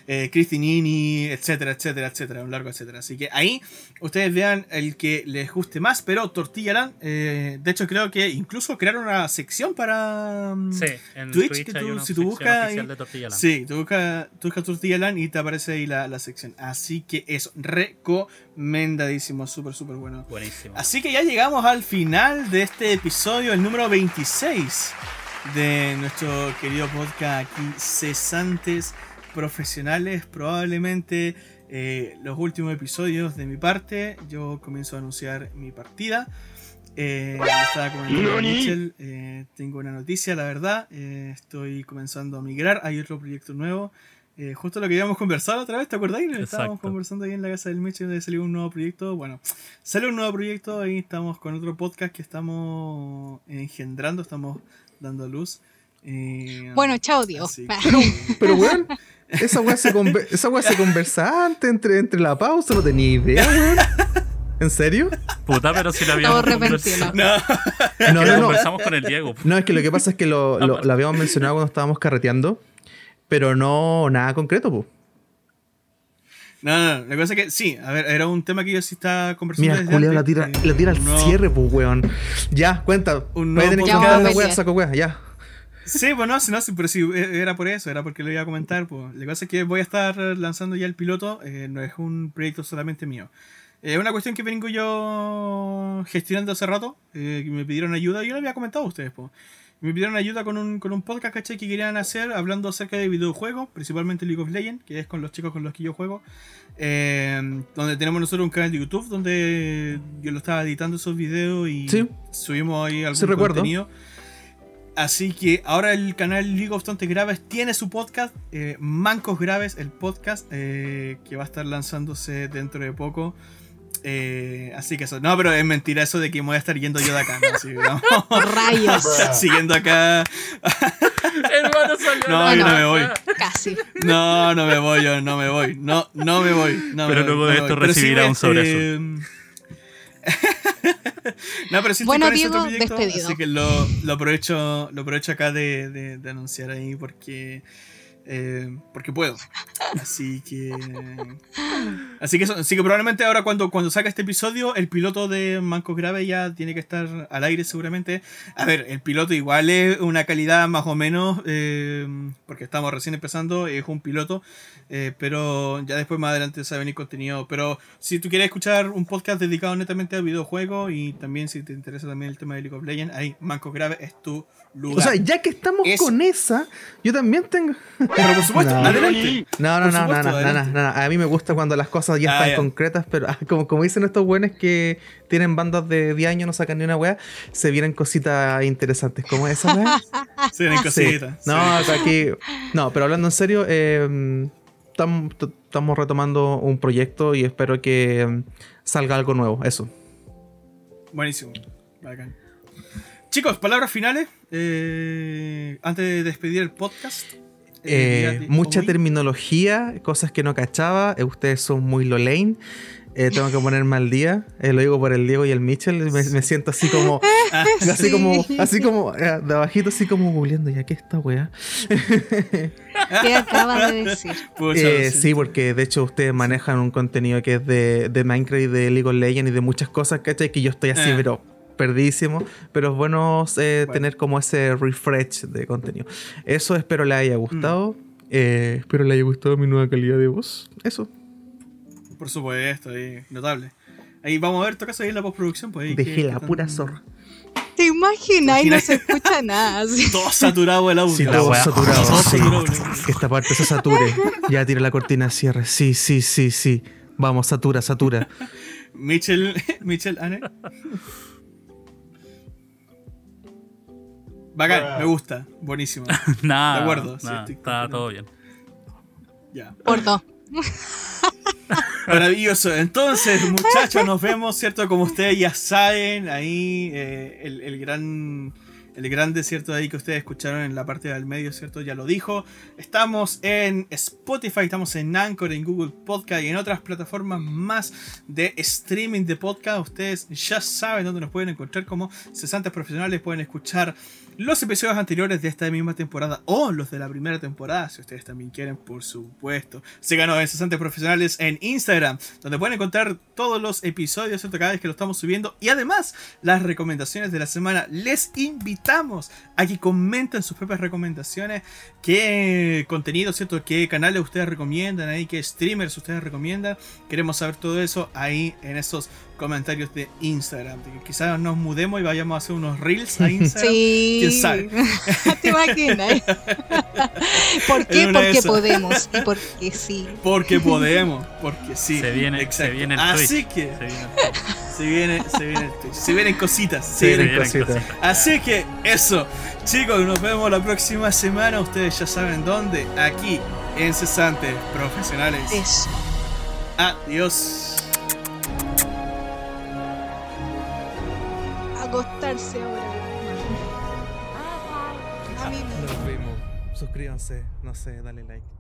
eh, Cristinini, etcétera, etcétera, etcétera, un largo etcétera. Así que ahí ustedes vean el que les guste más, pero Tortilla Land, eh, de hecho creo que incluso crearon una sección para mm, Sí, en Twitch, Twitch, que hay tú- una si tú buscas. Sí, tú buscas, tú buscas Tortilla Land y te aparece ahí la, la sección. Así que es recomendadísimo, súper, súper bueno. Buenísimo. Así que ya llegamos al final de este episodio, el número 26 de nuestro querido podcast aquí, Cesantes Profesionales. Probablemente eh, los últimos episodios de mi parte, yo comienzo a anunciar mi partida. Eh, estaba comentando a Mitchell, eh, tengo una noticia, la verdad. eh, estoy comenzando a migrar, hay otro proyecto nuevo. Eh, justo lo que habíamos conversado otra vez, ¿te acordáis? Estábamos conversando ahí en la casa del Mitchell de salió un nuevo proyecto. Bueno, sale un nuevo proyecto, ahí estamos con otro podcast que estamos engendrando, estamos dando luz. Eh, Bueno, chao, Dios. que- Pero weón, esa weá se, conver- esa weá se conversa antes, entre, entre la pausa, no tenía idea, weón. ¿En serio? Puta, pero si lo habíamos conversado. No, No, no, conversamos con el Diego. No, es que lo que pasa es que lo, lo- lo habíamos mencionado cuando estábamos carreteando, pero no nada concreto, pues. no, no, no, la cosa es que sí, a ver, era un tema que yo sí estaba conversando. Mira, Julio la tira, eh, la tira al cierre, pues, weón. Ya, cuenta. Un nuevo tener que la Ya, weá, Julio. saco weá, ya. Sí, bueno, sí, no, sí, pero sí, e- era por eso, era porque lo iba a comentar. Pues. La cosa es que voy a estar lanzando ya el piloto, eh, no es un proyecto solamente mío. Es una cuestión que vengo yo gestionando hace rato, eh, me pidieron ayuda, yo lo había comentado a ustedes, pues. Me pidieron ayuda con un, con un podcast, ¿cachai? Que querían hacer hablando acerca de videojuegos, principalmente League of Legends, que es con los chicos con los que yo juego. eh, donde tenemos nosotros un canal de YouTube donde yo lo estaba editando esos videos y Sí. subimos ahí algún Sí, recuerdo. Así que ahora el canal League of Tontes Graves tiene su podcast, eh, Mancos Graves, el podcast, eh, que va a estar lanzándose dentro de poco. Eh, así que eso, no, pero es mentira eso de que me voy a estar yendo yo de acá. ¿no? Así, vamos, Rayos. siguiendo acá. Hermano, salió No, yo no me voy. Casi. No, no me voy, yo no me voy. No, no me voy. no Pero me luego de esto. Pero sí recibirá voy a- un sobreazul. no, pero sí estoy Bueno, con ese Diego, otro proyecto, despedido. Así que lo, lo aprovecho, lo aprovecho acá de, de- de anunciar ahí porque. Eh, porque puedo. Así que. Así que, eso- así que probablemente ahora cuando, cuando saca este episodio, el piloto de Manco Grave ya tiene que estar al aire seguramente. A ver, el piloto igual es una calidad más o menos, eh, porque estamos recién empezando, es un piloto, eh, pero ya después más adelante se va a venir contenido. Pero si tú quieres escuchar un podcast dedicado netamente a videojuegos y también si te interesa también el tema de League of Legends, ahí Manco Grave es tu lugar. O sea, ya que estamos Es- con esa, yo también tengo. pero por supuesto, No. adelante. No, no, no, no, supuesto, no, no, no, no. A mí me gusta cuando las cosas ya Ah, están ya. concretas, pero ah, como, como dicen estos buenos que tienen bandas de 10 años, no sacan ni una weá, se vienen cositas interesantes. como esa weá? Se ven Sí. cositas. No, sí. aquí. No, pero hablando en serio, eh, tam- estamos retomando un proyecto y espero que mm, salga algo nuevo. Eso. Buenísimo. Bacán. Chicos, palabras finales. eh, antes de despedir el podcast. Eh, di- mucha terminología, cosas que no cachaba. eh, ustedes son muy lo lane. eh, tengo que ponerme al día. eh, lo digo por el Diego y el Mitchell. Me, me siento así como. Ah, Así Sí. como, así como, eh, de abajito, así como googleando, ya que esta weá. ¿Qué acabas de decir? Eh, sí, porque de hecho ustedes manejan un contenido que es de, de Minecraft y de League of Legends y de muchas cosas, ¿cachai? Que yo estoy así, Eh. pero perdísimo. Pero es bueno, eh, Bueno. tener como ese refresh de contenido. Eso espero le Mm. haya gustado. Eh, espero le haya gustado mi nueva calidad de voz. Eso. Por supuesto, ahí, notable. Ahí vamos a ver, toca ahí en la postproducción. Pues, ahí, Dejé la pura tan- zorra. ¿Te imaginas? Y no se escucha nada. así. Todo saturado el audio. Sí, todo saturado. Todo sí. saturado, la- Que esta parte se sature. Ya tira la cortina, cierre. Sí, sí, sí, sí. Vamos, satura, satura. Michel, Michel, Anne. Bacán, me gusta. Buenísimo. Nada. De acuerdo, sí, nada, estoy está todo bien. Ya. Por dos. Maravilloso. Entonces, muchachos, nos vemos, ¿cierto? Como ustedes ya saben, ahí eh, el, el gran. El gran desierto ahí que ustedes escucharon en la parte del medio, ¿cierto? Ya lo dijo. Estamos en Spotify, estamos en Anchor, en Google Podcast y en otras plataformas más de streaming de podcast. Ustedes ya saben dónde nos pueden encontrar como cesantes profesionales. Pueden escuchar los episodios anteriores de esta misma temporada o los de la primera temporada, si ustedes también quieren, por supuesto. Síganos en Cesantes Profesionales en Instagram, donde pueden encontrar todos los episodios, ¿cierto? Cada vez que lo estamos subiendo. Y además, las recomendaciones de la semana. Les invitamos a que comenten sus propias recomendaciones. ¿Qué contenido, ¿cierto? ¿Qué canales ustedes recomiendan ahí? ¿Qué streamers ustedes recomiendan? Queremos saber todo eso ahí en esos comentarios de Instagram. De que quizás nos mudemos y vayamos a hacer unos reels a Instagram. Sí. ¿Quién sabe? ¿Te imaginas? ¿Por qué? Porque podemos y porque sí. Porque podemos, porque sí. Se viene- se viene el Así que Se viene- se viene, se viene el Twitch. Se vienen cositas. Se vienen vienen cositas. cositas. Así que eso, chicos, nos vemos la próxima semana. Ustedes ya saben dónde. Aquí, en Cesantes Profesionales. Eso. Adiós. Acostarse ahora. A. Nos vemos. Suscríbanse, no sé, dale like.